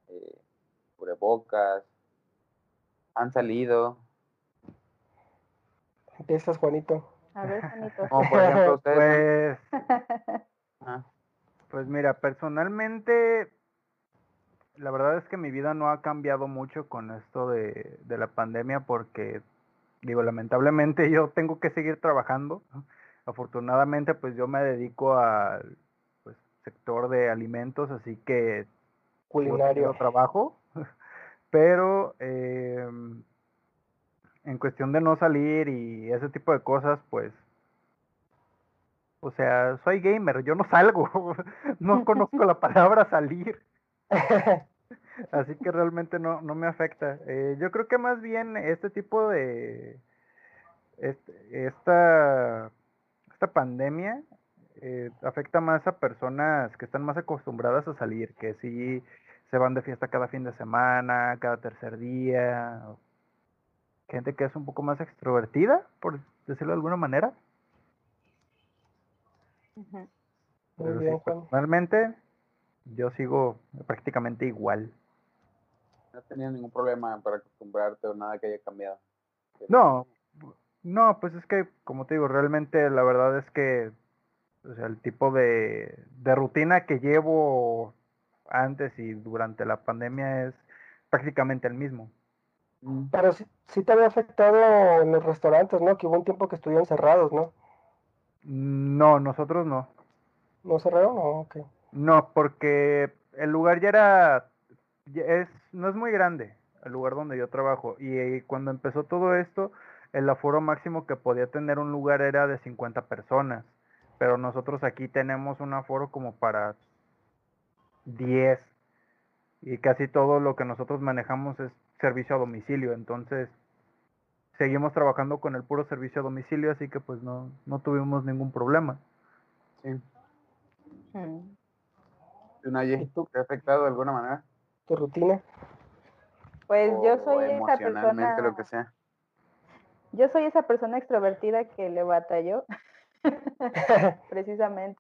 eh, cubrebocas han salido Empiezas, Juanito. A ver, Juanito. como por ejemplo ustedes Pues, Ajá. pues mira, personalmente, la verdad es que mi vida no ha cambiado mucho con esto de, de la pandemia porque, digo, lamentablemente yo tengo que seguir trabajando. ¿no? Afortunadamente, pues yo me dedico al pues, sector de alimentos, así que sigo Culinario. trabajo, pero em, en cuestión de no salir y ese tipo de cosas, pues, o sea, soy gamer, yo no salgo, no conozco la palabra salir, así que realmente no, no me afecta. Eh, yo creo que más bien este tipo de, este- esta, esta pandemia eh, afecta más a personas que están más acostumbradas a salir, que sí se van de fiesta cada fin de semana, cada tercer día. Gente que es un poco más extrovertida, por decirlo de alguna manera. Pero bien, personalmente, yo sigo prácticamente igual. no tenido ningún problema para acostumbrarte o nada que haya cambiado No, no, pues es que, como te digo, realmente la verdad es que, o sea, el tipo de, de rutina que llevo antes y durante la pandemia es prácticamente el mismo. Mm. Pero sí, sí te había afectado en los restaurantes, ¿no? Que hubo un tiempo que estuvieron cerrados, ¿no? No, nosotros no. ¿No cerraron? No, ok. No, porque el lugar ya era, ya es, no es muy grande, el lugar donde yo trabajo. Y cuando empezó todo esto, el aforo máximo que podía tener un lugar era de 50 personas. Pero nosotros aquí tenemos un aforo como para 10. Y casi todo lo que nosotros manejamos es servicio a domicilio. Entonces, seguimos trabajando con el puro servicio a domicilio, así que pues no, no tuvimos ningún problema. sí Mm. ¿Tú, Naye, ¿Y tú? te ha afectado de alguna manera ¿Tu rutina? Pues yo O soy esa emocionalmente persona, lo que sea yo soy esa persona extrovertida que le batalló, precisamente.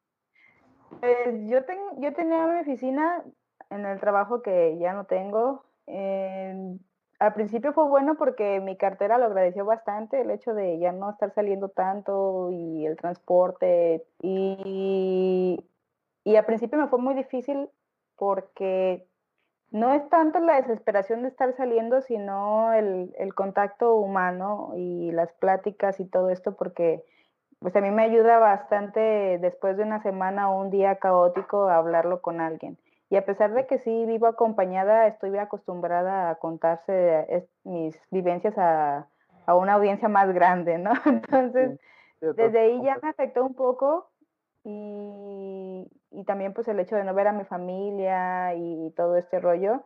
Pues yo tengo, yo tenía mi oficina en el trabajo que ya no tengo. eh, al principio fue bueno porque mi cartera lo agradeció bastante, el hecho de ya no estar saliendo tanto y el transporte. Y, y al principio me fue muy difícil porque no es tanto la desesperación de estar saliendo, sino el, el contacto humano y las pláticas y todo esto, porque pues a mí me ayuda bastante después de una semana o un día caótico a hablarlo con alguien. Y a pesar de que sí vivo acompañada, estoy acostumbrada a contarse mis vivencias a, a una audiencia más grande, ¿no? Entonces, desde ahí ya me afectó un poco y, y también pues el hecho de no ver a mi familia y todo este rollo.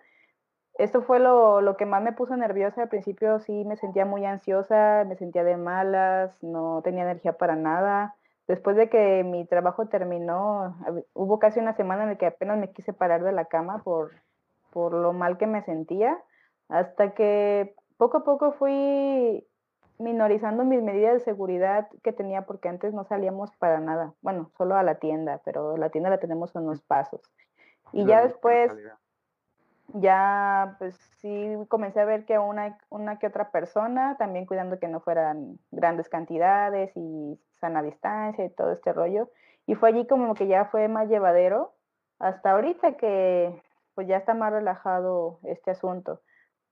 Esto fue lo, lo que más me puso nerviosa. Al principio sí me sentía muy ansiosa, me sentía de malas, no tenía energía para nada. Después de que mi trabajo terminó, hubo casi una semana en la que apenas me quise parar de la cama por, por lo mal que me sentía, hasta que poco a poco fui minorizando mis medidas de seguridad que tenía porque antes no salíamos para nada. Bueno, solo a la tienda, pero la tienda la tenemos a unos pasos. Y ya después ya pues sí comencé a ver que una, una que otra persona, también cuidando que no fueran grandes cantidades y sana distancia y todo este rollo. Y fue allí como que ya fue más llevadero hasta ahorita que pues ya está más relajado este asunto.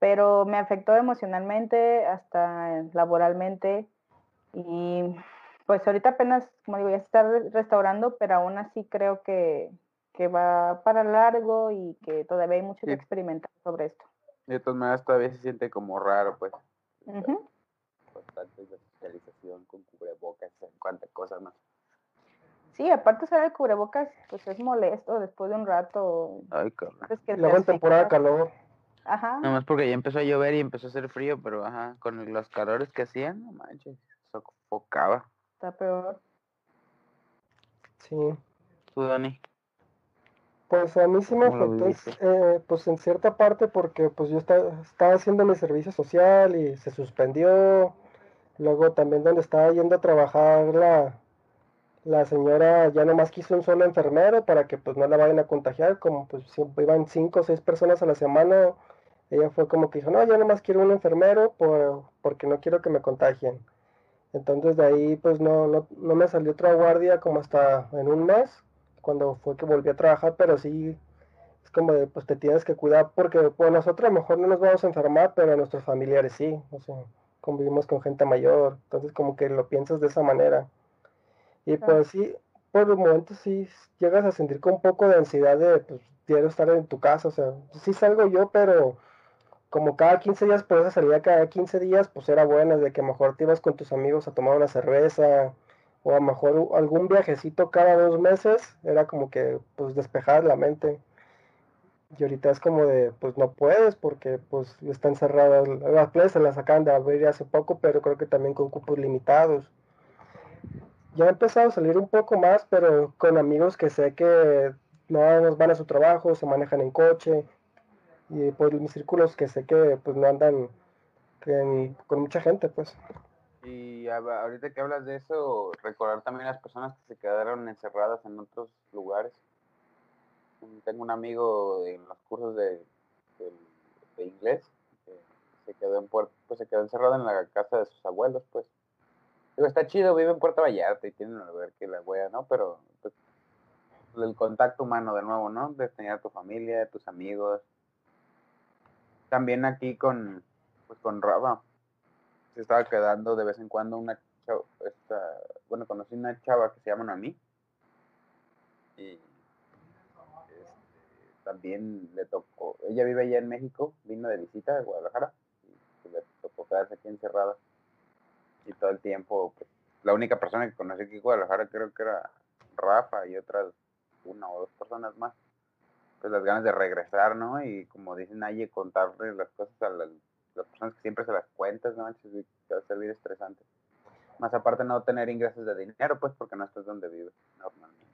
Pero me afectó emocionalmente, hasta laboralmente. Y pues ahorita apenas, como digo, ya se está restaurando, pero aún así creo que, que va para largo y que todavía hay mucho que experimentar sobre esto. De todas maneras, todavía se siente como raro, pues. Ujú. Constante socialización con cubrebocas, en cuántas cosas más. Sí, aparte usar el cubrebocas, pues es molesto después de un rato. Ay, cabrón. que luego en temporada de calor. Ajá. Nada más porque ya empezó a llover y empezó a hacer frío, pero ajá, con los calores que hacían, no manches, sofocaba. Está peor. Sí. ¿Tú, Dani? Pues a mí sí me ¿Cómo lo afectó, eh, pues en cierta parte porque pues yo esta- estaba haciendo mi servicio social y se suspendió. Luego también donde estaba yendo a trabajar la, la señora ya nomás quiso un solo enfermero para que pues no la vayan a contagiar, como pues siempre iban cinco o seis personas a la semana. Ella fue como que dijo, no, yo nomás quiero un enfermero por, porque no quiero que me contagien. Entonces de ahí pues no, no, no me salió otra guardia como hasta en un mes, cuando fue que volví a trabajar, pero sí es como de pues te tienes que cuidar porque pues nosotros a lo mejor no nos vamos a enfermar, pero a nuestros familiares sí, o sea, convivimos con gente mayor, entonces como que lo piensas de esa manera. Y pues sí, por el momento sí llegas a sentir con un poco de ansiedad de pues quiero estar en tu casa, o sea, sí salgo yo, pero como cada 15 días, por esa salida cada 15 días, pues era buena, de que mejor te ibas con tus amigos a tomar una cerveza, o a lo mejor algún viajecito cada dos meses, era como que pues despejar la mente. Y ahorita es como de, pues no puedes porque pues están cerradas, las playas se las acaban de abrir hace poco, pero creo que también con cupos limitados. Ya he empezado a salir un poco más, pero con amigos que sé que no van a su trabajo, se manejan en coche, y pues mis círculos que sé que pues no andan con mucha gente, pues. Y ahorita que hablas de eso, recordar también las personas que se quedaron encerradas en otros lugares. Tengo un amigo en los cursos de, de- inglés que se quedó en Puerto, pues se quedó encerrado en la casa de sus abuelos, pues. Digo, está chido, vive en Puerto Vallarta y tiene a ver que la wea, ¿no? Pero pues, el contacto humano de nuevo, ¿no? De tener a tu familia, tus amigos. También aquí con, pues con Raba, se estaba quedando de vez en cuando una chava, esta, bueno, conocí una chava que se llama Noemí. Y este, también le tocó, ella vive allá en México, vino de visita a Guadalajara y le tocó quedarse aquí encerrada. Y todo el tiempo, pues, la única persona que conocí aquí en Guadalajara creo que era Rafa y otras una o dos personas más pues las ganas de regresar, ¿no? Y como dicen Naye, contarle las cosas a la- las personas que siempre se las cuentas, ¿no? manches, y te va a servir estresante. Más aparte no tener ingresos de dinero, pues porque no estás donde vives normalmente.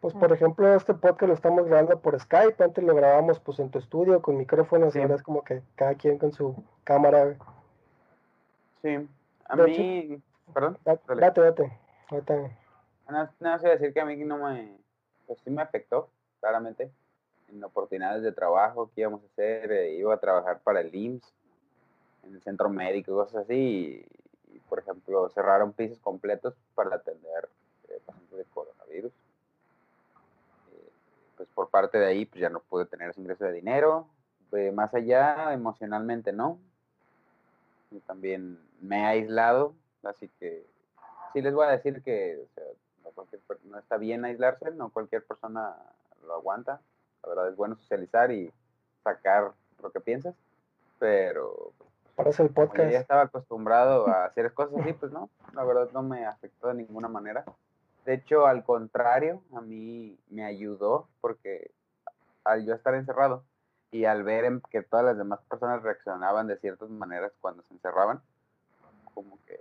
Pues por ejemplo, este podcast lo estamos grabando por Skype, antes lo grabamos pues en tu estudio con micrófonos Sí. y ahora es como que cada quien con su cámara. Sí, a De mí, perdón, Da- dale. Date, date. Ahorita- más iba a decir que a mí no me, pues sí me afectó, claramente, en oportunidades de trabajo que íbamos a hacer, eh, iba a trabajar para el IMSS, en el centro médico, cosas así, por ejemplo, cerraron pisos completos para atender eh, pacientes de coronavirus. Eh, pues por parte de ahí, pues ya no pude tener ese ingreso de dinero, más allá, emocionalmente no, también me he aislado, así que sí les voy a decir que no está bien aislarse, no cualquier persona lo aguanta. La verdad es bueno socializar y sacar lo que piensas, pero para eso el como yo ya podcast. estaba acostumbrado a hacer cosas así, pues no, la verdad no me afectó de ninguna manera. De hecho, al contrario, a mí me ayudó porque al yo estar encerrado y al ver en que todas las demás personas reaccionaban de ciertas maneras cuando se encerraban, como que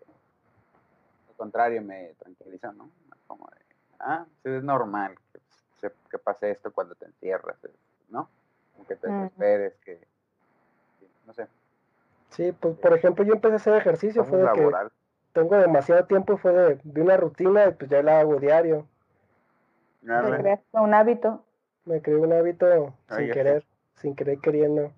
al contrario me tranquiliza, ¿no? Como de, ah, sí, es normal que, se- que pase esto cuando te encierras, ¿no? Como que te desesperes, que, no sé, Sí, pues por ejemplo yo empecé a hacer ejercicio, fue de que tengo demasiado tiempo, fue de, de una rutina y pues ya la hago diario. Arre. Te creas un hábito. Me creé un hábito Ah, sin sé. querer. sin querer queriendo.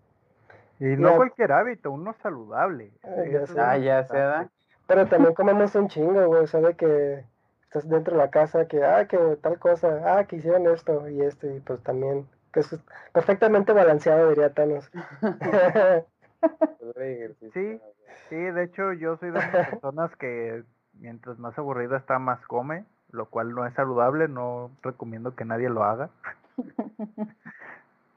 Y no Ya. cualquier hábito, uno saludable. Ah, ya sé. Ah, ya se da. Pero también comemos un chingo, güey, o sea, de que estás dentro de la casa, que, ah, que tal cosa, ah, que hicieron esto y esto, y pues también, que es perfectamente balanceado, diría Thanos. Sí. Sí, de hecho yo soy de las personas que mientras más aburrida está, más come, lo cual no es saludable, no recomiendo que nadie lo haga.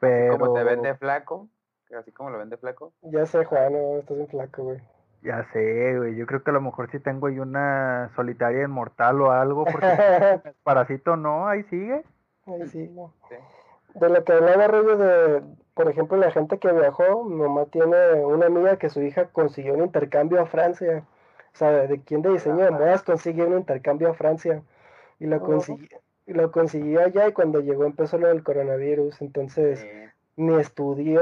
Pero Como te vende flaco, así como lo vende flaco. Ya sé, Juan, no, estás un flaco, güey. Ya sé, güey, yo creo que a lo mejor sí tengo ahí una solitaria inmortal o algo, porque parasito no, ahí sigue. Ahí sí. Sí. De lo que hablaba Rollo de, por ejemplo, la gente que viajó, mi mamá tiene una amiga que su hija consiguió un intercambio a Francia. O sea, de quién de diseño de modas consiguió un intercambio a Francia. Y lo, consiguió, y lo consiguió allá y cuando llegó empezó lo del coronavirus. Entonces, Sí. Ni estudió,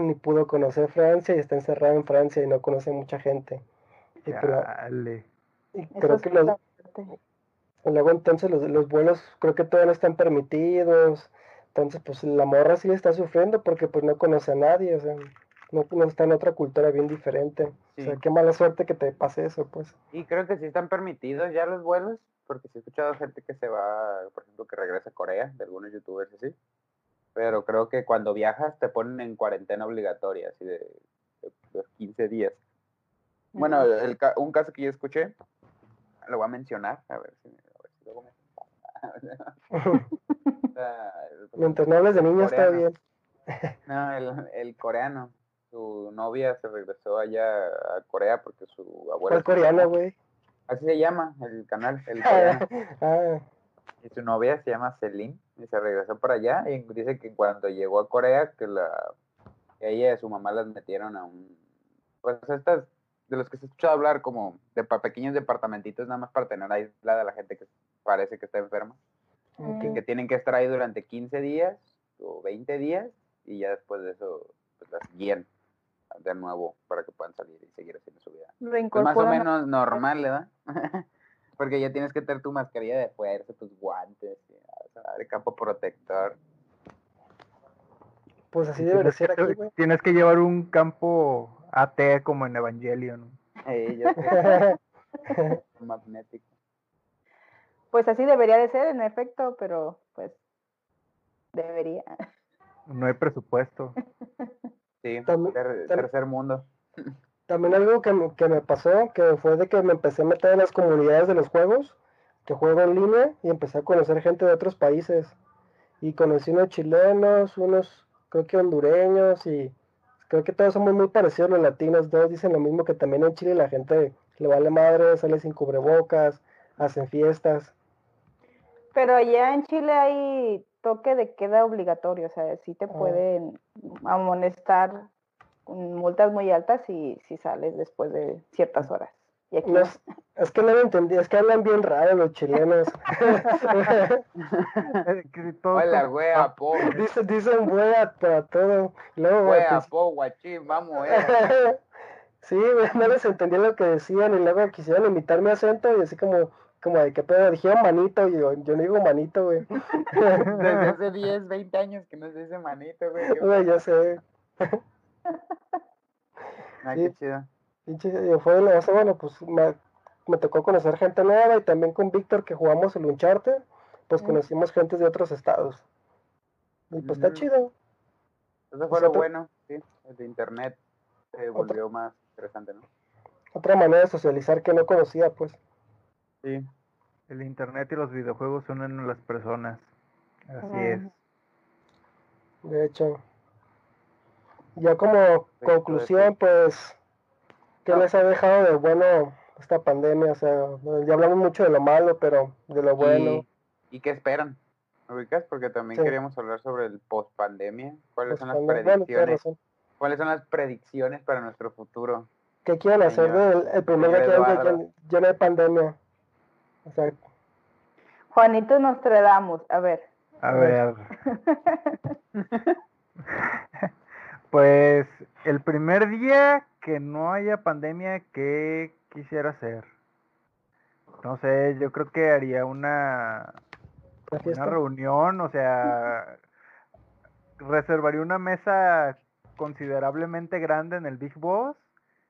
ni pudo conocer Francia y está encerrado en Francia y no conoce mucha gente. Y, pues, y creo sí que los, Luego entonces los, los vuelos creo que todavía no están permitidos. Entonces pues la morra sí está sufriendo porque pues no conoce a nadie, o sea, no, no está en otra cultura bien diferente. O sea, Sí. qué mala suerte que te pase eso, pues. Y creo que sí están permitidos ya los vuelos, porque sí he escuchado gente que se va, por ejemplo, que regresa a Corea, de algunos youtubers así. Pero creo que cuando viajas te ponen en cuarentena obligatoria, así de, de- de 15 días. Bueno, el un caso que yo escuché, lo voy a mencionar, a ver si, a ver si luego me- Está- Mientras no hables de niños está bien. No, el, el coreano. Su novia se regresó allá a Corea porque su abuela... ¿Cuál coreano, güey? Así se llama el canal, el coreano. ah, Y su novia se llama Celine y se regresó para allá y dice que cuando llegó a Corea que la que ella y su mamá las metieron a un pues estas de los que se ha escuchado hablar como de pequeños departamentitos nada más para tener aislada a la gente que parece que está enferma. Que tienen que estar ahí durante 15 días o 20 días y ya después de eso pues las guían de nuevo para que puedan salir y seguir haciendo su vida. Pues más o menos normal, ¿verdad? Porque ya tienes que tener tu mascarilla de fuerza, tus guantes, sea, el campo protector. Pues así debería ser aquí, güey. tienes que llevar un campo AT como en Evangelion. Sé, magnético. Pues así debería de ser, en efecto, pero pues debería. No hay presupuesto. Sí, ter- tercer mundo. También algo que me, que me pasó, que fue de que me empecé a meter en las comunidades de los juegos, que juego en línea, y empecé a conocer gente de otros países. Y conocí unos chilenos, unos creo que hondureños, y creo que todos somos muy parecidos los latinos, todos dicen lo mismo que también en Chile la gente le vale madre, sale sin cubrebocas, hacen fiestas. Pero allá en Chile hay toque de queda obligatorio, o sea, sí te Ah. pueden amonestar multas muy altas si, si sales después de ciertas horas. Y aquí No es, es que no lo entendí, es que hablan bien raro los chilenos. Hola, wea, po, dicen, dicen wea para todo. Luego, wea, pues, po, guachín, vamos, eh. Sí, no les entendía lo que decían y luego quisieron imitar mi acento y así como, como de qué pedo, dijeron manito y yo, yo no digo manito, güey. Desde hace 10, 20 años que no se dice manito, güey. Güey, ya sé. Ah, sí. qué chido. Y fue la cosa, bueno, pues me, me tocó conocer gente nueva y también con Víctor que jugamos el Uncharted, pues Mm. conocimos gente de otros estados. Y pues está Ujú. chido. Eso fue Pues lo otro- bueno, sí. El de internet se volvió más interesante, ¿no? Otra manera de socializar que no conocía, pues. Sí. El internet y los videojuegos unen a las personas. Así es. De hecho. Ya como de conclusión, pues, ¿qué No. les ha dejado de bueno esta pandemia? O sea, ya hablamos mucho de lo malo, pero de lo bueno. ¿Y, ¿y qué esperan? ¿Me ubicas? Porque también Sí. queríamos hablar sobre el post pandemia. ¿Cuáles son las bueno, predicciones? ¿Cuáles son las predicciones para nuestro futuro? ¿Qué quieren hacer del el primer día que haya Eduardo. ya, ya no hay pandemia? O sea, Juanito Nostradamus, a ver. A A ver. Pues el primer día que no haya pandemia, ¿qué quisiera hacer? No sé, yo creo que haría una, una reunión, o sea, reservaría una mesa considerablemente grande en el Big Boss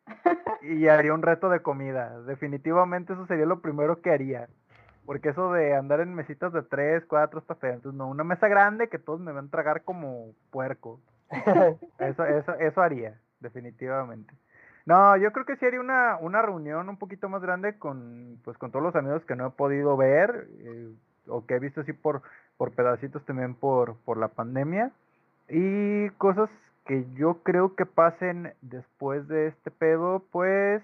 y haría un reto de comida. Definitivamente eso sería lo primero que haría. Porque eso de andar en mesitas de tres, cuatro está feo. Entonces, no, una mesa grande que todos me van a tragar como puerco. Eso, eso, eso haría, definitivamente. No, yo creo que sí haría una, una reunión un poquito más grande con, pues, con todos los amigos que no he podido ver eh, o que he visto así por, por pedacitos también por, por la pandemia. Y cosas que yo creo que pasen después de este pedo, pues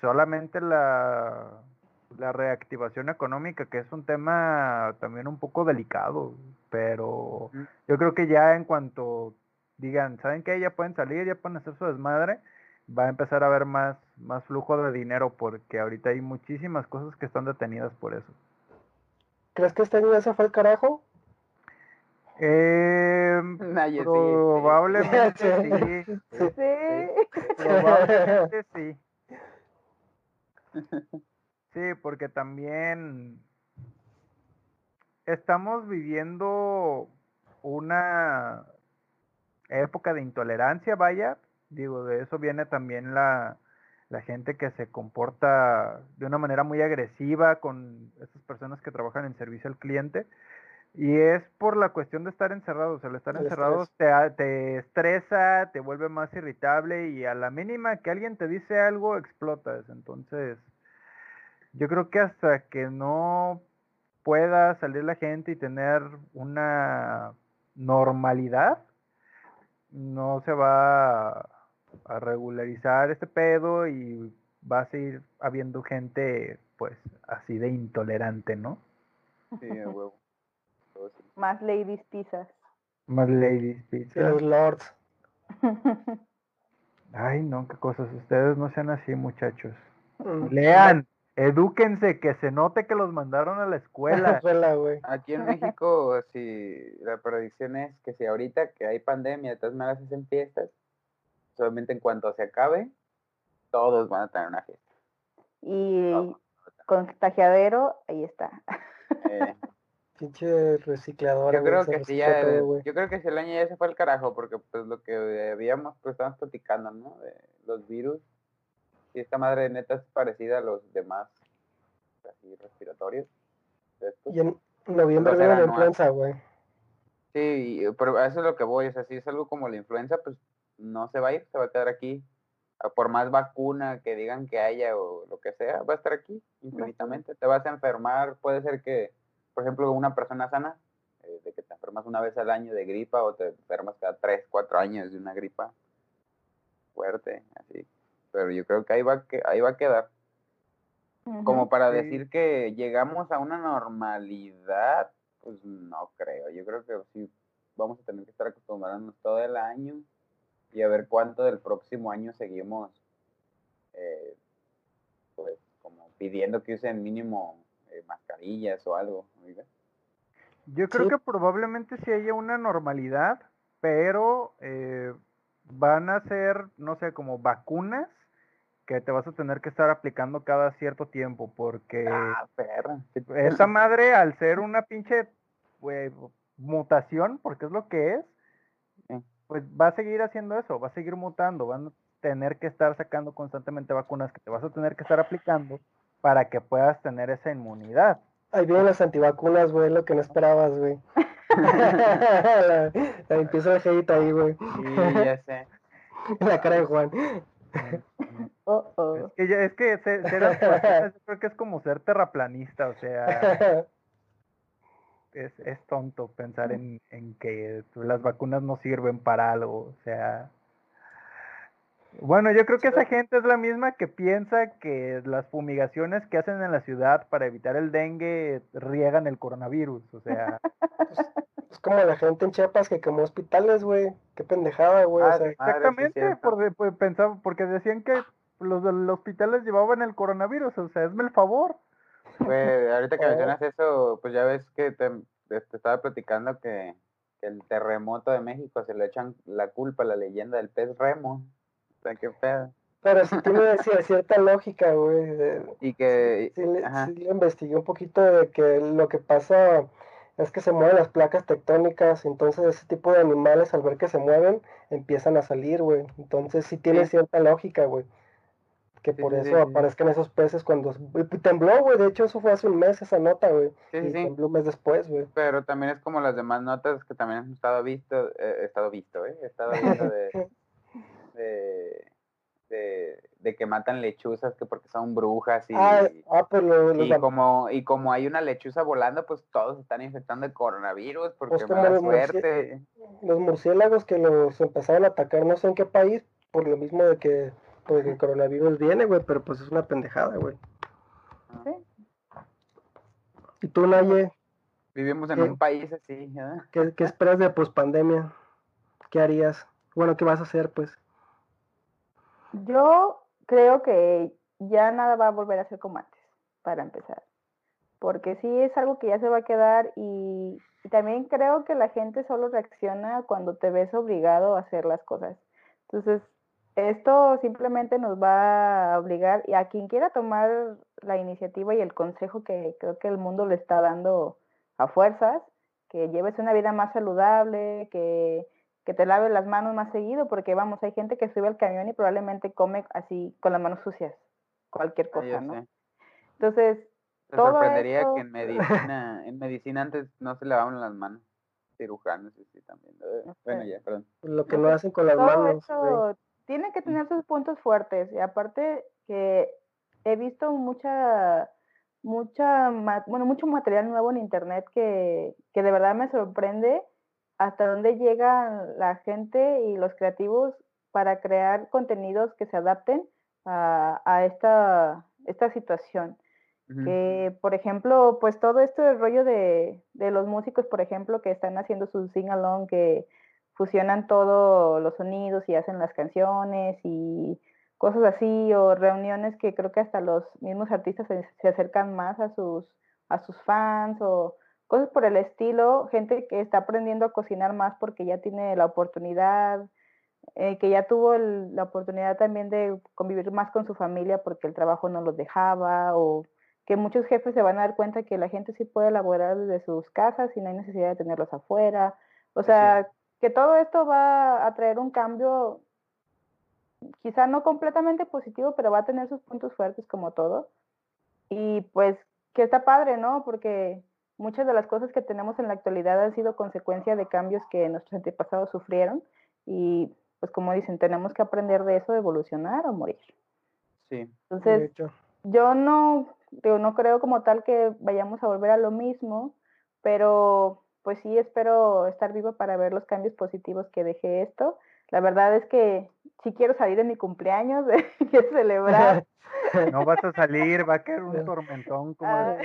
solamente la, la reactivación económica, que es un tema también un poco delicado, pero yo creo que ya en cuanto digan, ¿saben qué? Ya pueden salir, ya pueden hacer su desmadre, va a empezar a haber más, más flujo de dinero porque ahorita hay muchísimas cosas que están detenidas por eso. ¿Crees que este año ya se fue al carajo? Eh, probablemente sí. Sí. Probablemente sí. Sí, porque también estamos viviendo una época de intolerancia, vaya. Digo, de eso viene también la, la gente que se comporta de una manera muy agresiva con esas personas que trabajan en servicio al cliente. Y es por la cuestión de estar encerrados. El estar encerrados te, te, estresa, te vuelve más irritable y a la mínima que alguien te dice algo, explotas. Entonces, yo creo que hasta que no pueda salir la gente y tener una normalidad, no se va a regularizar este pedo y va a seguir habiendo gente pues así de intolerante, ¿no? Sí, huevo. Más ladies pizzas. Más ladies pizzas. Los lords. Ay, no, qué cosas. Ustedes no sean así, muchachos. Mm. Lean, edúquense, que se note que los mandaron a la escuela. Aquí en México, si la predicción es que si ahorita que hay pandemia, de todas maneras hacen fiestas, solamente en cuanto se acabe, todos van a tener una fiesta. Y contagiadero, ahí está. Eh, Pinche reciclador. yo creo que sí, ya, yo creo que si el año ya se fue al carajo, porque pues lo que habíamos, pues estábamos platicando, ¿no? De los virus. Y esta madre neta es parecida a los demás, así respiratorios. Y en noviembre viene la influenza, güey. Sí, pero eso es lo que voy, o sea, si es algo como la influenza, pues no se va a ir, se va a quedar aquí. Por más vacuna que digan que haya o lo que sea, va a estar aquí infinitamente. Te vas a enfermar, puede ser que, por ejemplo, una persona sana, eh, de que te enfermas una vez al año de gripa o te enfermas cada tres, cuatro años de una gripa fuerte, así. Pero yo creo que ahí va, que, ahí va a quedar. Como para decir que llegamos a una normalidad, pues no creo. Yo creo que sí vamos a tener que estar acostumbrándonos todo el año y a ver cuánto del próximo año seguimos eh, pues como pidiendo que usen mínimo eh, mascarillas o algo. Yo creo que probablemente sí haya una normalidad, pero eh, van a ser, no sé, como vacunas que te vas a tener que estar aplicando cada cierto tiempo, porque ah, esa madre, al ser una pinche mutación, porque es lo que es, pues va a seguir haciendo eso, va a seguir mutando, van a tener que estar sacando constantemente vacunas que te vas a tener que estar aplicando para que puedas tener esa inmunidad. Ahí vienen las antivacunas, güey, lo que no esperabas, güey. la, empieza el hate ahí, güey. Sí, ya sé. La cara de Juan. Es que, es que ser, ser creo que es como ser terraplanista, o sea, es, es tonto pensar en, en, que las vacunas no sirven para algo, o sea... Bueno, yo creo que esa gente es la misma que piensa que las fumigaciones que hacen en la ciudad para evitar el dengue riegan el coronavirus, o sea... Es como la gente en Chiapas que quemó hospitales, güey. Qué pendejada, güey. Ah, exactamente, por, pues, pensaba, porque decían que los del hospitales llevaban el coronavirus, o sea, esme el favor. Pues ahorita que mencionas eso, pues ya ves que te, estaba platicando que, el terremoto de México se le echan la culpa a la leyenda del pez remo. O sea, qué pedo. Pero sí tiene cierta lógica, güey. Y que... Sí, le, investigué un poquito de que lo que pasa es que se mueven las placas tectónicas, entonces ese tipo de animales al ver que se mueven empiezan a salir, güey. Entonces sí tiene cierta lógica, güey. Que por eso aparezcan esos peces cuando... tembló, güey, de hecho eso fue hace un mes esa nota, güey. y tembló un mes después, güey. Pero también es como las demás notas que también he estado visto, eh, he estado visto, ¿eh? Estado visto de, de, que matan lechuzas que porque son brujas y, ah, ah pues y como y como hay una lechuza volando pues todos están infectando de coronavirus porque pues mala suerte los murciélagos que los empezaron a atacar no sé en qué país por lo mismo de que pues el coronavirus viene güey pero pues es una pendejada güey. Y tú Naye vivimos en un país así ¿qué, ¿qué esperas de pospandemia qué harías bueno qué vas a hacer pues yo creo que ya nada va a volver a ser como antes, para empezar. Porque sí es algo que ya se va a quedar y, también creo que la gente solo reacciona cuando te ves obligado a hacer las cosas. Entonces, esto simplemente nos va a obligar y a quien quiera tomar la iniciativa y el consejo que creo que el mundo le está dando a fuerzas, que lleves una vida más saludable, que que te laves las manos más seguido, porque vamos, hay gente que sube al camión y probablemente come así con las manos sucias, cualquier ah, cosa, ¿no? Entonces, te sorprendería que en medicina, en medicina antes no se lavaban las manos, cirujanos y sí también. Bueno, ya, perdón. Lo que no hacen con las manos. Tiene que tener sus puntos fuertes, y aparte que he visto mucha mucha bueno mucho material nuevo en internet que, que de verdad me sorprende hasta dónde llega la gente y los creativos para crear contenidos que se adapten a, esta, esta situación. Que, por ejemplo, pues todo esto del rollo de, los músicos, por ejemplo, que están haciendo su sing-along, que fusionan todos los sonidos y hacen las canciones y cosas así, o reuniones que creo que hasta los mismos artistas se, se acercan más a sus, a sus fans, o cosas por el estilo, gente que está aprendiendo a cocinar más porque ya tiene la oportunidad, eh, que ya tuvo la oportunidad también de convivir más con su familia porque el trabajo no los dejaba, o que muchos jefes se van a dar cuenta que la gente sí puede elaborar desde sus casas y no hay necesidad de tenerlos afuera. O sea, que todo esto va a traer un cambio, quizá no completamente positivo, pero va a tener sus puntos fuertes como todo. Y pues que está padre, ¿no? Porque muchas de las cosas que tenemos en la actualidad han sido consecuencia de cambios que nuestros antepasados sufrieron y pues como dicen, tenemos que aprender de eso, evolucionar o morir. Sí. Entonces, yo no, no creo como tal que vayamos a volver a lo mismo, pero pues sí espero estar vivo para ver los cambios positivos que dejé esto. La verdad es que sí quiero salir de mi cumpleaños, quiero celebrar. No vas a salir, va a caer un tormentón. Como ah,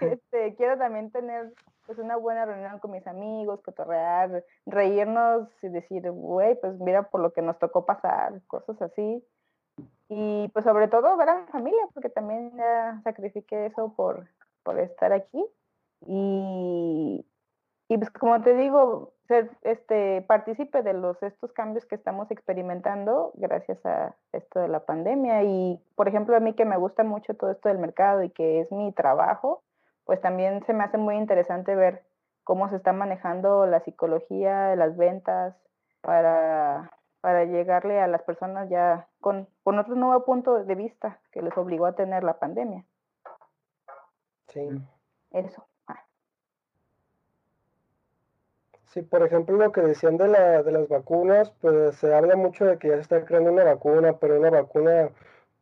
este, quiero también tener pues una buena reunión con mis amigos, cotorrear, reírnos y decir, güey, pues mira por lo que nos tocó pasar, cosas así. Y pues sobre todo ver a mi familia, porque también ya sacrifiqué eso por, por estar aquí. Y, y pues como te digo, ser este partícipe de los estos cambios que estamos experimentando gracias a esto de la pandemia y por ejemplo a mí que me gusta mucho todo esto del mercado y que es mi trabajo, pues también se me hace muy interesante ver cómo se está manejando la psicología, las ventas para para llegarle a las personas ya con, con otro nuevo punto de vista que les obligó a tener la pandemia. Sí. Eso. Sí, por ejemplo, lo que decían de, la, de las vacunas, pues se habla mucho de que ya se está creando una vacuna, pero una vacuna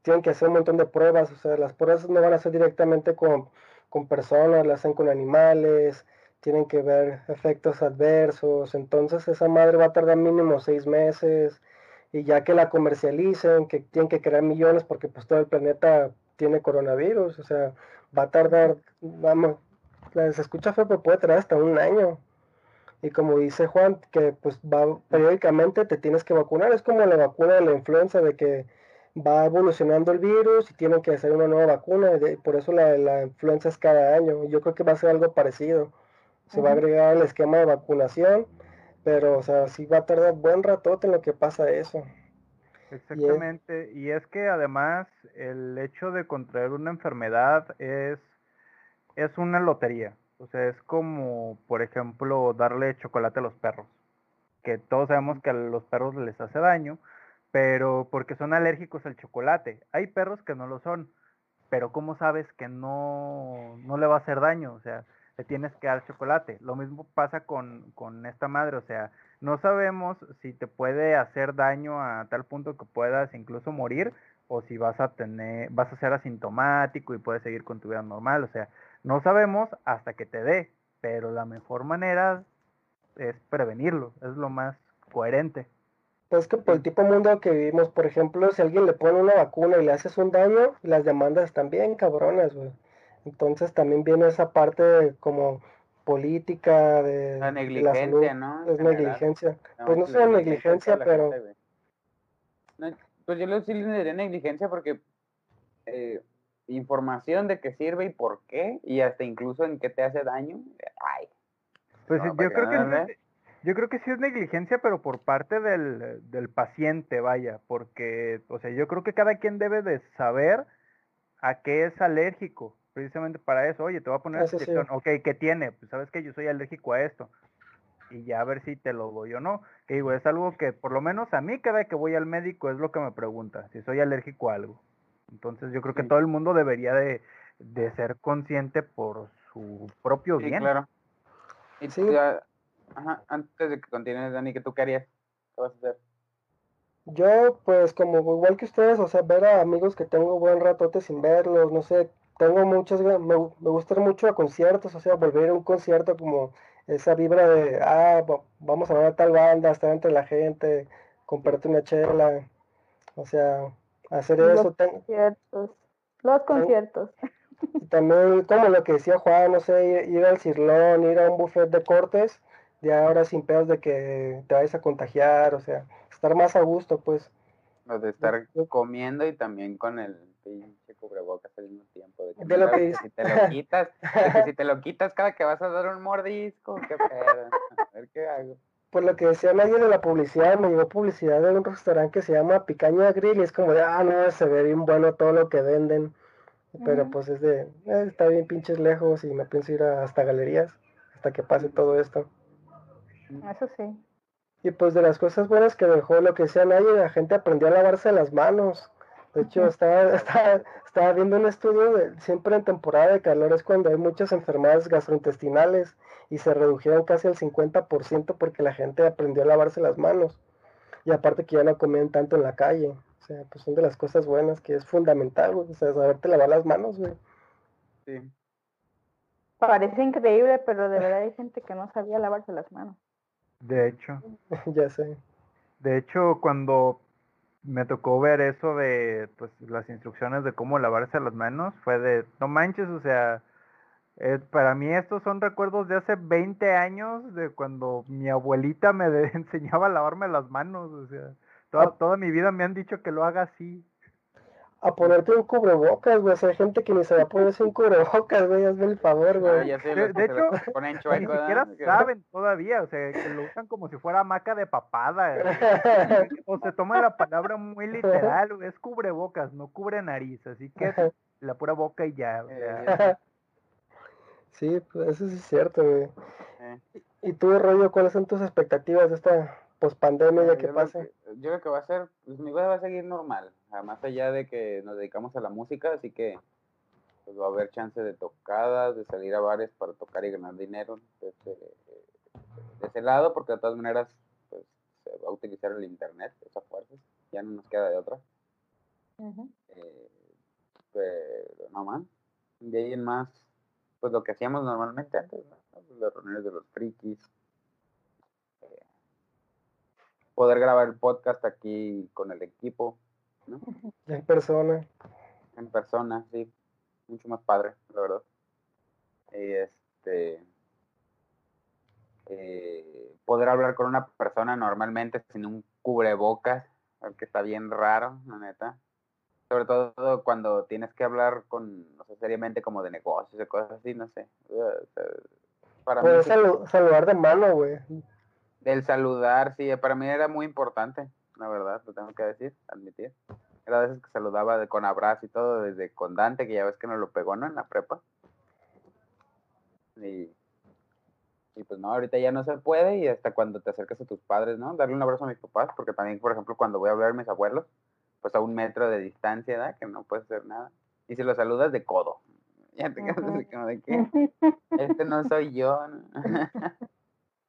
tienen que hacer un montón de pruebas, o sea, las pruebas no van a ser directamente con, personas, las hacen con animales, tienen que ver efectos adversos, entonces esa madre va a tardar mínimo seis meses, y ya que la comercialicen, que tienen que crear millones porque pues todo el planeta tiene coronavirus, o sea, va a tardar, vamos, se escucha feo, pero puede tardar hasta un año. Y como dice Juan, que pues va periódicamente te tienes que vacunar. Es como la vacuna de la influenza, de que va evolucionando el virus y tienen que hacer una nueva vacuna. Y por eso la, influenza es cada año. Yo creo que va a ser algo parecido. Se va a agregar el esquema de vacunación, pero o sea, sí va a tardar buen ratote en lo que pasa eso. Exactamente. Y es, que además el hecho de contraer una enfermedad es, es una lotería. O sea, es como, por ejemplo, darle chocolate a los perros. Que todos sabemos que a los perros les hace daño, pero porque son alérgicos al chocolate. Hay perros que no lo son, pero ¿cómo sabes que no, no le va a hacer daño? O sea, le tienes que dar chocolate. Lo mismo pasa con, con esta madre, o sea, no sabemos si te puede hacer daño a tal punto que puedas incluso morir o si vas a tener, vas a ser asintomático y puedes seguir con tu vida normal. O sea, no sabemos hasta que te dé, pero la mejor manera es prevenirlo, es lo más coherente. Pues que por el tipo de mundo que vivimos, por ejemplo, si alguien le pone una vacuna y le haces un daño, las demandas están bien cabronas, güey. Entonces también viene esa parte como política de la negligencia, ¿no? Es negligencia. pues no sea negligencia, pero... pues yo le diría negligencia porque eh, información de qué sirve y por qué, y hasta incluso en qué te hace daño, ay. Pues yo creo que yo creo que sí es negligencia, pero por parte del, del, paciente, vaya, porque, o sea, yo creo que cada quien debe de saber a qué es alérgico, precisamente para eso. Oye, te voy a poner esta inyección, ok, ¿qué tiene? Pues sabes que yo soy alérgico a esto, y ya a ver si te lo doy o no. Que digo, es algo que por lo menos a mí cada vez que voy al médico es lo que me pregunta, si soy alérgico a algo. Entonces yo creo que todo el mundo debería de, de ser consciente por su propio sí, bien. Claro. Y sí. Ajá, antes de que continúes, Dani, ¿qué tú querías? ¿Qué vas a hacer? Yo, pues, como igual que ustedes, o sea, ver a amigos que tengo buen ratote sin verlos, no sé, tengo muchas, me, me gusta mucho a conciertos, o sea, volver a un concierto como esa vibra de, ah, vamos a ver a tal banda, estar entre la gente, comprarte una chela, o sea, hacer Los eso. conciertos. Los conciertos. Y también, como lo que decía Juan, no sé, ir al cirlón, ir a un buffet de cortes, de ahora sin pedos de que te vayas a contagiar, o sea, estar más a gusto, pues. O de estar comiendo y también con el pinche cubrebocas al mismo tiempo. De que, De lo que si te lo quitas, de que si te lo quitas cada que vas a dar un mordisco, qué pedo. A ver qué hago. Por lo que decía nadie de la publicidad, me llegó publicidad de un restaurante que se llama Picaña Grill y es como de, ah, no, se ve bien bueno todo lo que venden. Pero Ujú. pues es de, eh, está bien pinches lejos y me pienso ir a- hasta galerías hasta que pase todo esto. Eso sí. Y pues de las cosas buenas que dejó lo que decía nadie, la gente aprendió a lavarse las manos. De hecho, estaba, estaba, estaba viendo un estudio de siempre en temporada de calor es cuando hay muchas enfermedades gastrointestinales y se redujeron casi al 50% porque la gente aprendió a lavarse las manos. Y aparte que ya no comían tanto en la calle. O sea, pues son de las cosas buenas que es fundamental, güey. O sea, saberte lavar las manos, güey. Sí. Parece increíble, pero de verdad hay gente que no sabía lavarse las manos. De hecho, ya sé. de hecho, cuando me tocó ver eso de pues las instrucciones de cómo lavarse las manos, fue de, no manches, o sea, eh, para mí estos son recuerdos de hace 20 años, de cuando mi abuelita me enseñaba a lavarme las manos, o sea, toda, Ah. toda mi vida me han dicho que lo haga así. A ponerte un cubrebocas, güey. O sea, hay gente que ni se va a ponerse un cubrebocas, güey. Hazme el favor, Ah, güey. ya sé, De- hecho, Ni siquiera saben todavía, o sea, que lo usan como si fuera maca de papada. eh, O se toma la palabra muy literal, güey, es cubrebocas, no cubre nariz, así que la pura boca y ya, o sea, Sí, pues eso sí es cierto, güey. Eh. ¿Y tú, Rollo, cuáles son tus expectativas de esta pospandemia ya que pase? Yo lo que va a hacer, pues mi vida va a seguir normal, más allá de que nos dedicamos a la música, así que pues va a haber chance de tocadas, de salir a bares para tocar y ganar dinero de ese, de ese lado, porque de todas maneras pues se va a utilizar el internet, esa fuerza, ya no nos queda de otra. Eh, pero no más. De ahí en más, pues lo que hacíamos normalmente antes, ¿no? Las reuniones de los frikis. eh, poder grabar el podcast aquí con el equipo, ¿no? En persona. En persona, sí. Mucho más padre, la verdad. Y este. eh, poder hablar con una persona normalmente sin un cubrebocas, que está bien raro, la neta. Sobre todo cuando tienes que hablar con, no sé, seriamente como de negocios o cosas así, no sé. Sea, Para mí, salu- saludar de mano, güey. el saludar, sí, para mí era muy importante, la verdad, lo tengo que decir, admitir. Era de veces que saludaba de, con abrazo y todo, desde con Dante, que ya ves que nos lo pegó, ¿no? En la prepa. Y, y pues no, ahorita ya no se puede y hasta cuando te acercas a tus padres, ¿no? Darle un abrazo a mis papás, porque también, por ejemplo, cuando voy a ver a mis abuelos, pues a un metro de distancia, ¿verdad? Que no puedes hacer nada. Y si los saludas de codo. Ya te quedas así como de que este no soy yo. ¿no?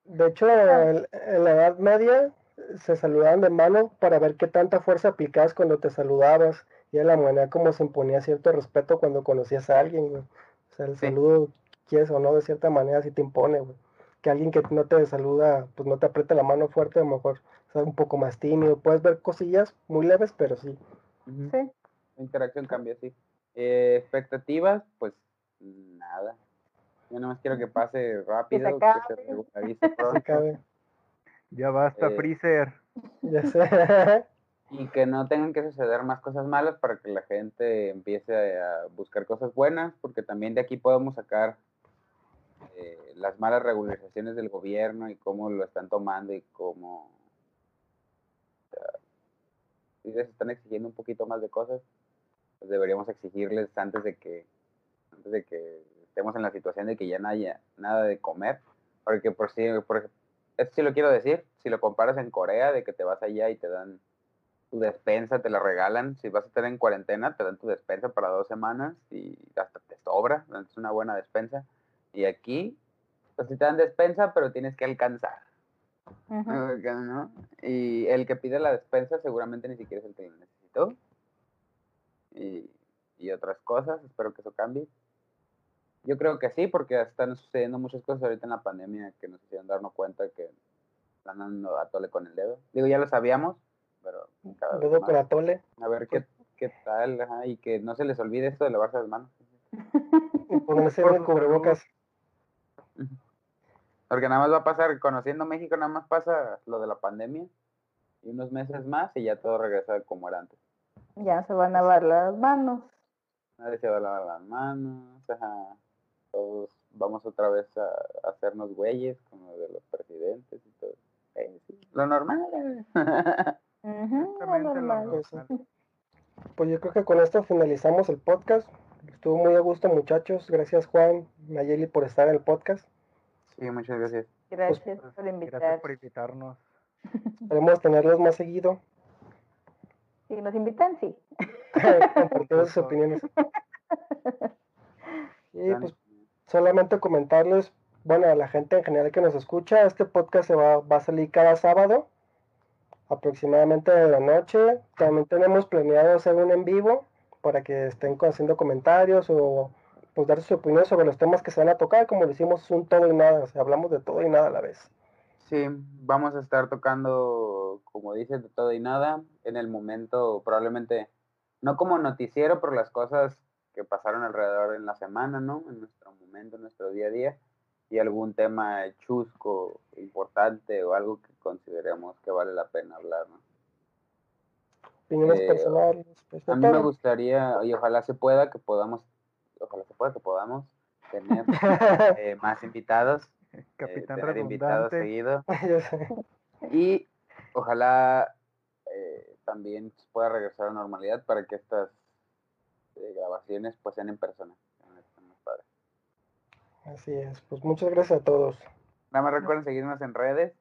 De hecho, en la Edad Media se saludaban de mano para ver qué tanta fuerza aplicabas cuando te saludabas. Y era la manera como se imponía cierto respeto cuando conocías a alguien, güey. O sea, el Sí. saludo, quieres o no, de cierta manera sí te impone, güey. Que alguien que no te saluda, pues no te aprieta la mano fuerte, a lo mejor es un poco más tímido. Puedes ver cosillas muy leves, pero sí. Sí. La interacción cambia así. Eh, expectativas, pues nada. Yo nada más quiero que pase rápido, que se regularice pronto. Ya basta, Eh, Freezer. Ya sé. y que no tengan que suceder más cosas malas para que la gente empiece a buscar cosas buenas, porque también de aquí podemos sacar eh, las malas regularizaciones del gobierno y cómo lo están tomando y cómo ah, si les están exigiendo un poquito más de cosas, pues deberíamos exigirles antes de que antes de que estemos en la situación de que ya no haya nada de comer, porque por si por esto sí lo quiero decir, si lo comparas en Corea de que te vas allá y te dan tu despensa, te la regalan, si vas a estar en cuarentena, te dan tu despensa para dos semanas y hasta te sobra, es una buena despensa. Y aquí, pues sí te dan despensa, pero tienes que alcanzar. Y el que pide la despensa seguramente ni siquiera es el que lo necesitó. Y, y otras cosas, espero que eso cambie. Yo creo que sí, porque están sucediendo muchas cosas ahorita en la pandemia que nos hicieron darnos cuenta que están dando a tole con el dedo. Digo, ya lo sabíamos, pero cada vez Dedo con más. atole. A ver qué, qué tal, ajá, y que no se les olvide esto de lavarse las manos. Y ponerse el cubrebocas. Porque nada más va a pasar, conociendo México, nada más pasa lo de la pandemia y unos meses más y ya todo regresa como era antes. Ya se van a lavar las manos. Nadie se va a lavar las manos, ajá. Todos vamos otra vez a, a hacernos güeyes como de los presidentes y todo. Eh, sí, Lo normal. Exactamente lo normal. Pues yo creo que con esto finalizamos el podcast. Estuvo muy a gusto, muchachos. Gracias, Juan, Nayeli, por estar en el podcast. Sí, muchas gracias. Gracias Pues, por Gracias invitar. por invitarnos. Esperemos tenerlos más seguido. Si nos invitan, sí. compartiendo sus opiniones. Y pues solamente comentarles, bueno, a la gente en general que nos escucha, este podcast se va, va a salir cada sábado, aproximadamente de la noche. También tenemos planeado hacer un en vivo para que estén haciendo comentarios o pues dar sus opiniones sobre los temas que se van a tocar, como lo hicimos un todo y nada, o sea, hablamos de todo y nada a la vez. Sí, vamos a estar tocando, como dices, de todo y nada, en el momento, probablemente, no como noticiero, pero las cosas que pasaron alrededor en la semana, ¿no? En nuestro momento, en nuestro día a día, y algún tema chusco, importante o algo que consideremos que vale la pena hablar, ¿no? Opiniones Eh, personales, pues A mí me gustaría, y ojalá se pueda, que podamos, ojalá se pueda, que podamos tener eh, más invitados, eh, Capitán tener invitados seguido. Y ojalá eh, también se pueda regresar a normalidad para que estas eh, grabaciones pues sean en persona. Así es, pues muchas gracias a todos. Nada más recuerden seguirnos en redes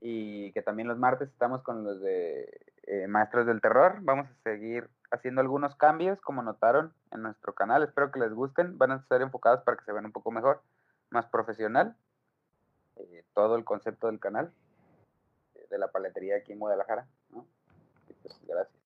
y que también los martes estamos con los de eh, Maestros del Terror. Vamos a seguir haciendo algunos cambios, como notaron en nuestro canal. Espero que les gusten. Van a estar enfocados para que se vean un poco mejor, más profesional. eh, todo el concepto del canal, eh, de la paletería aquí en Guadalajara. ¿no? Y pues, gracias.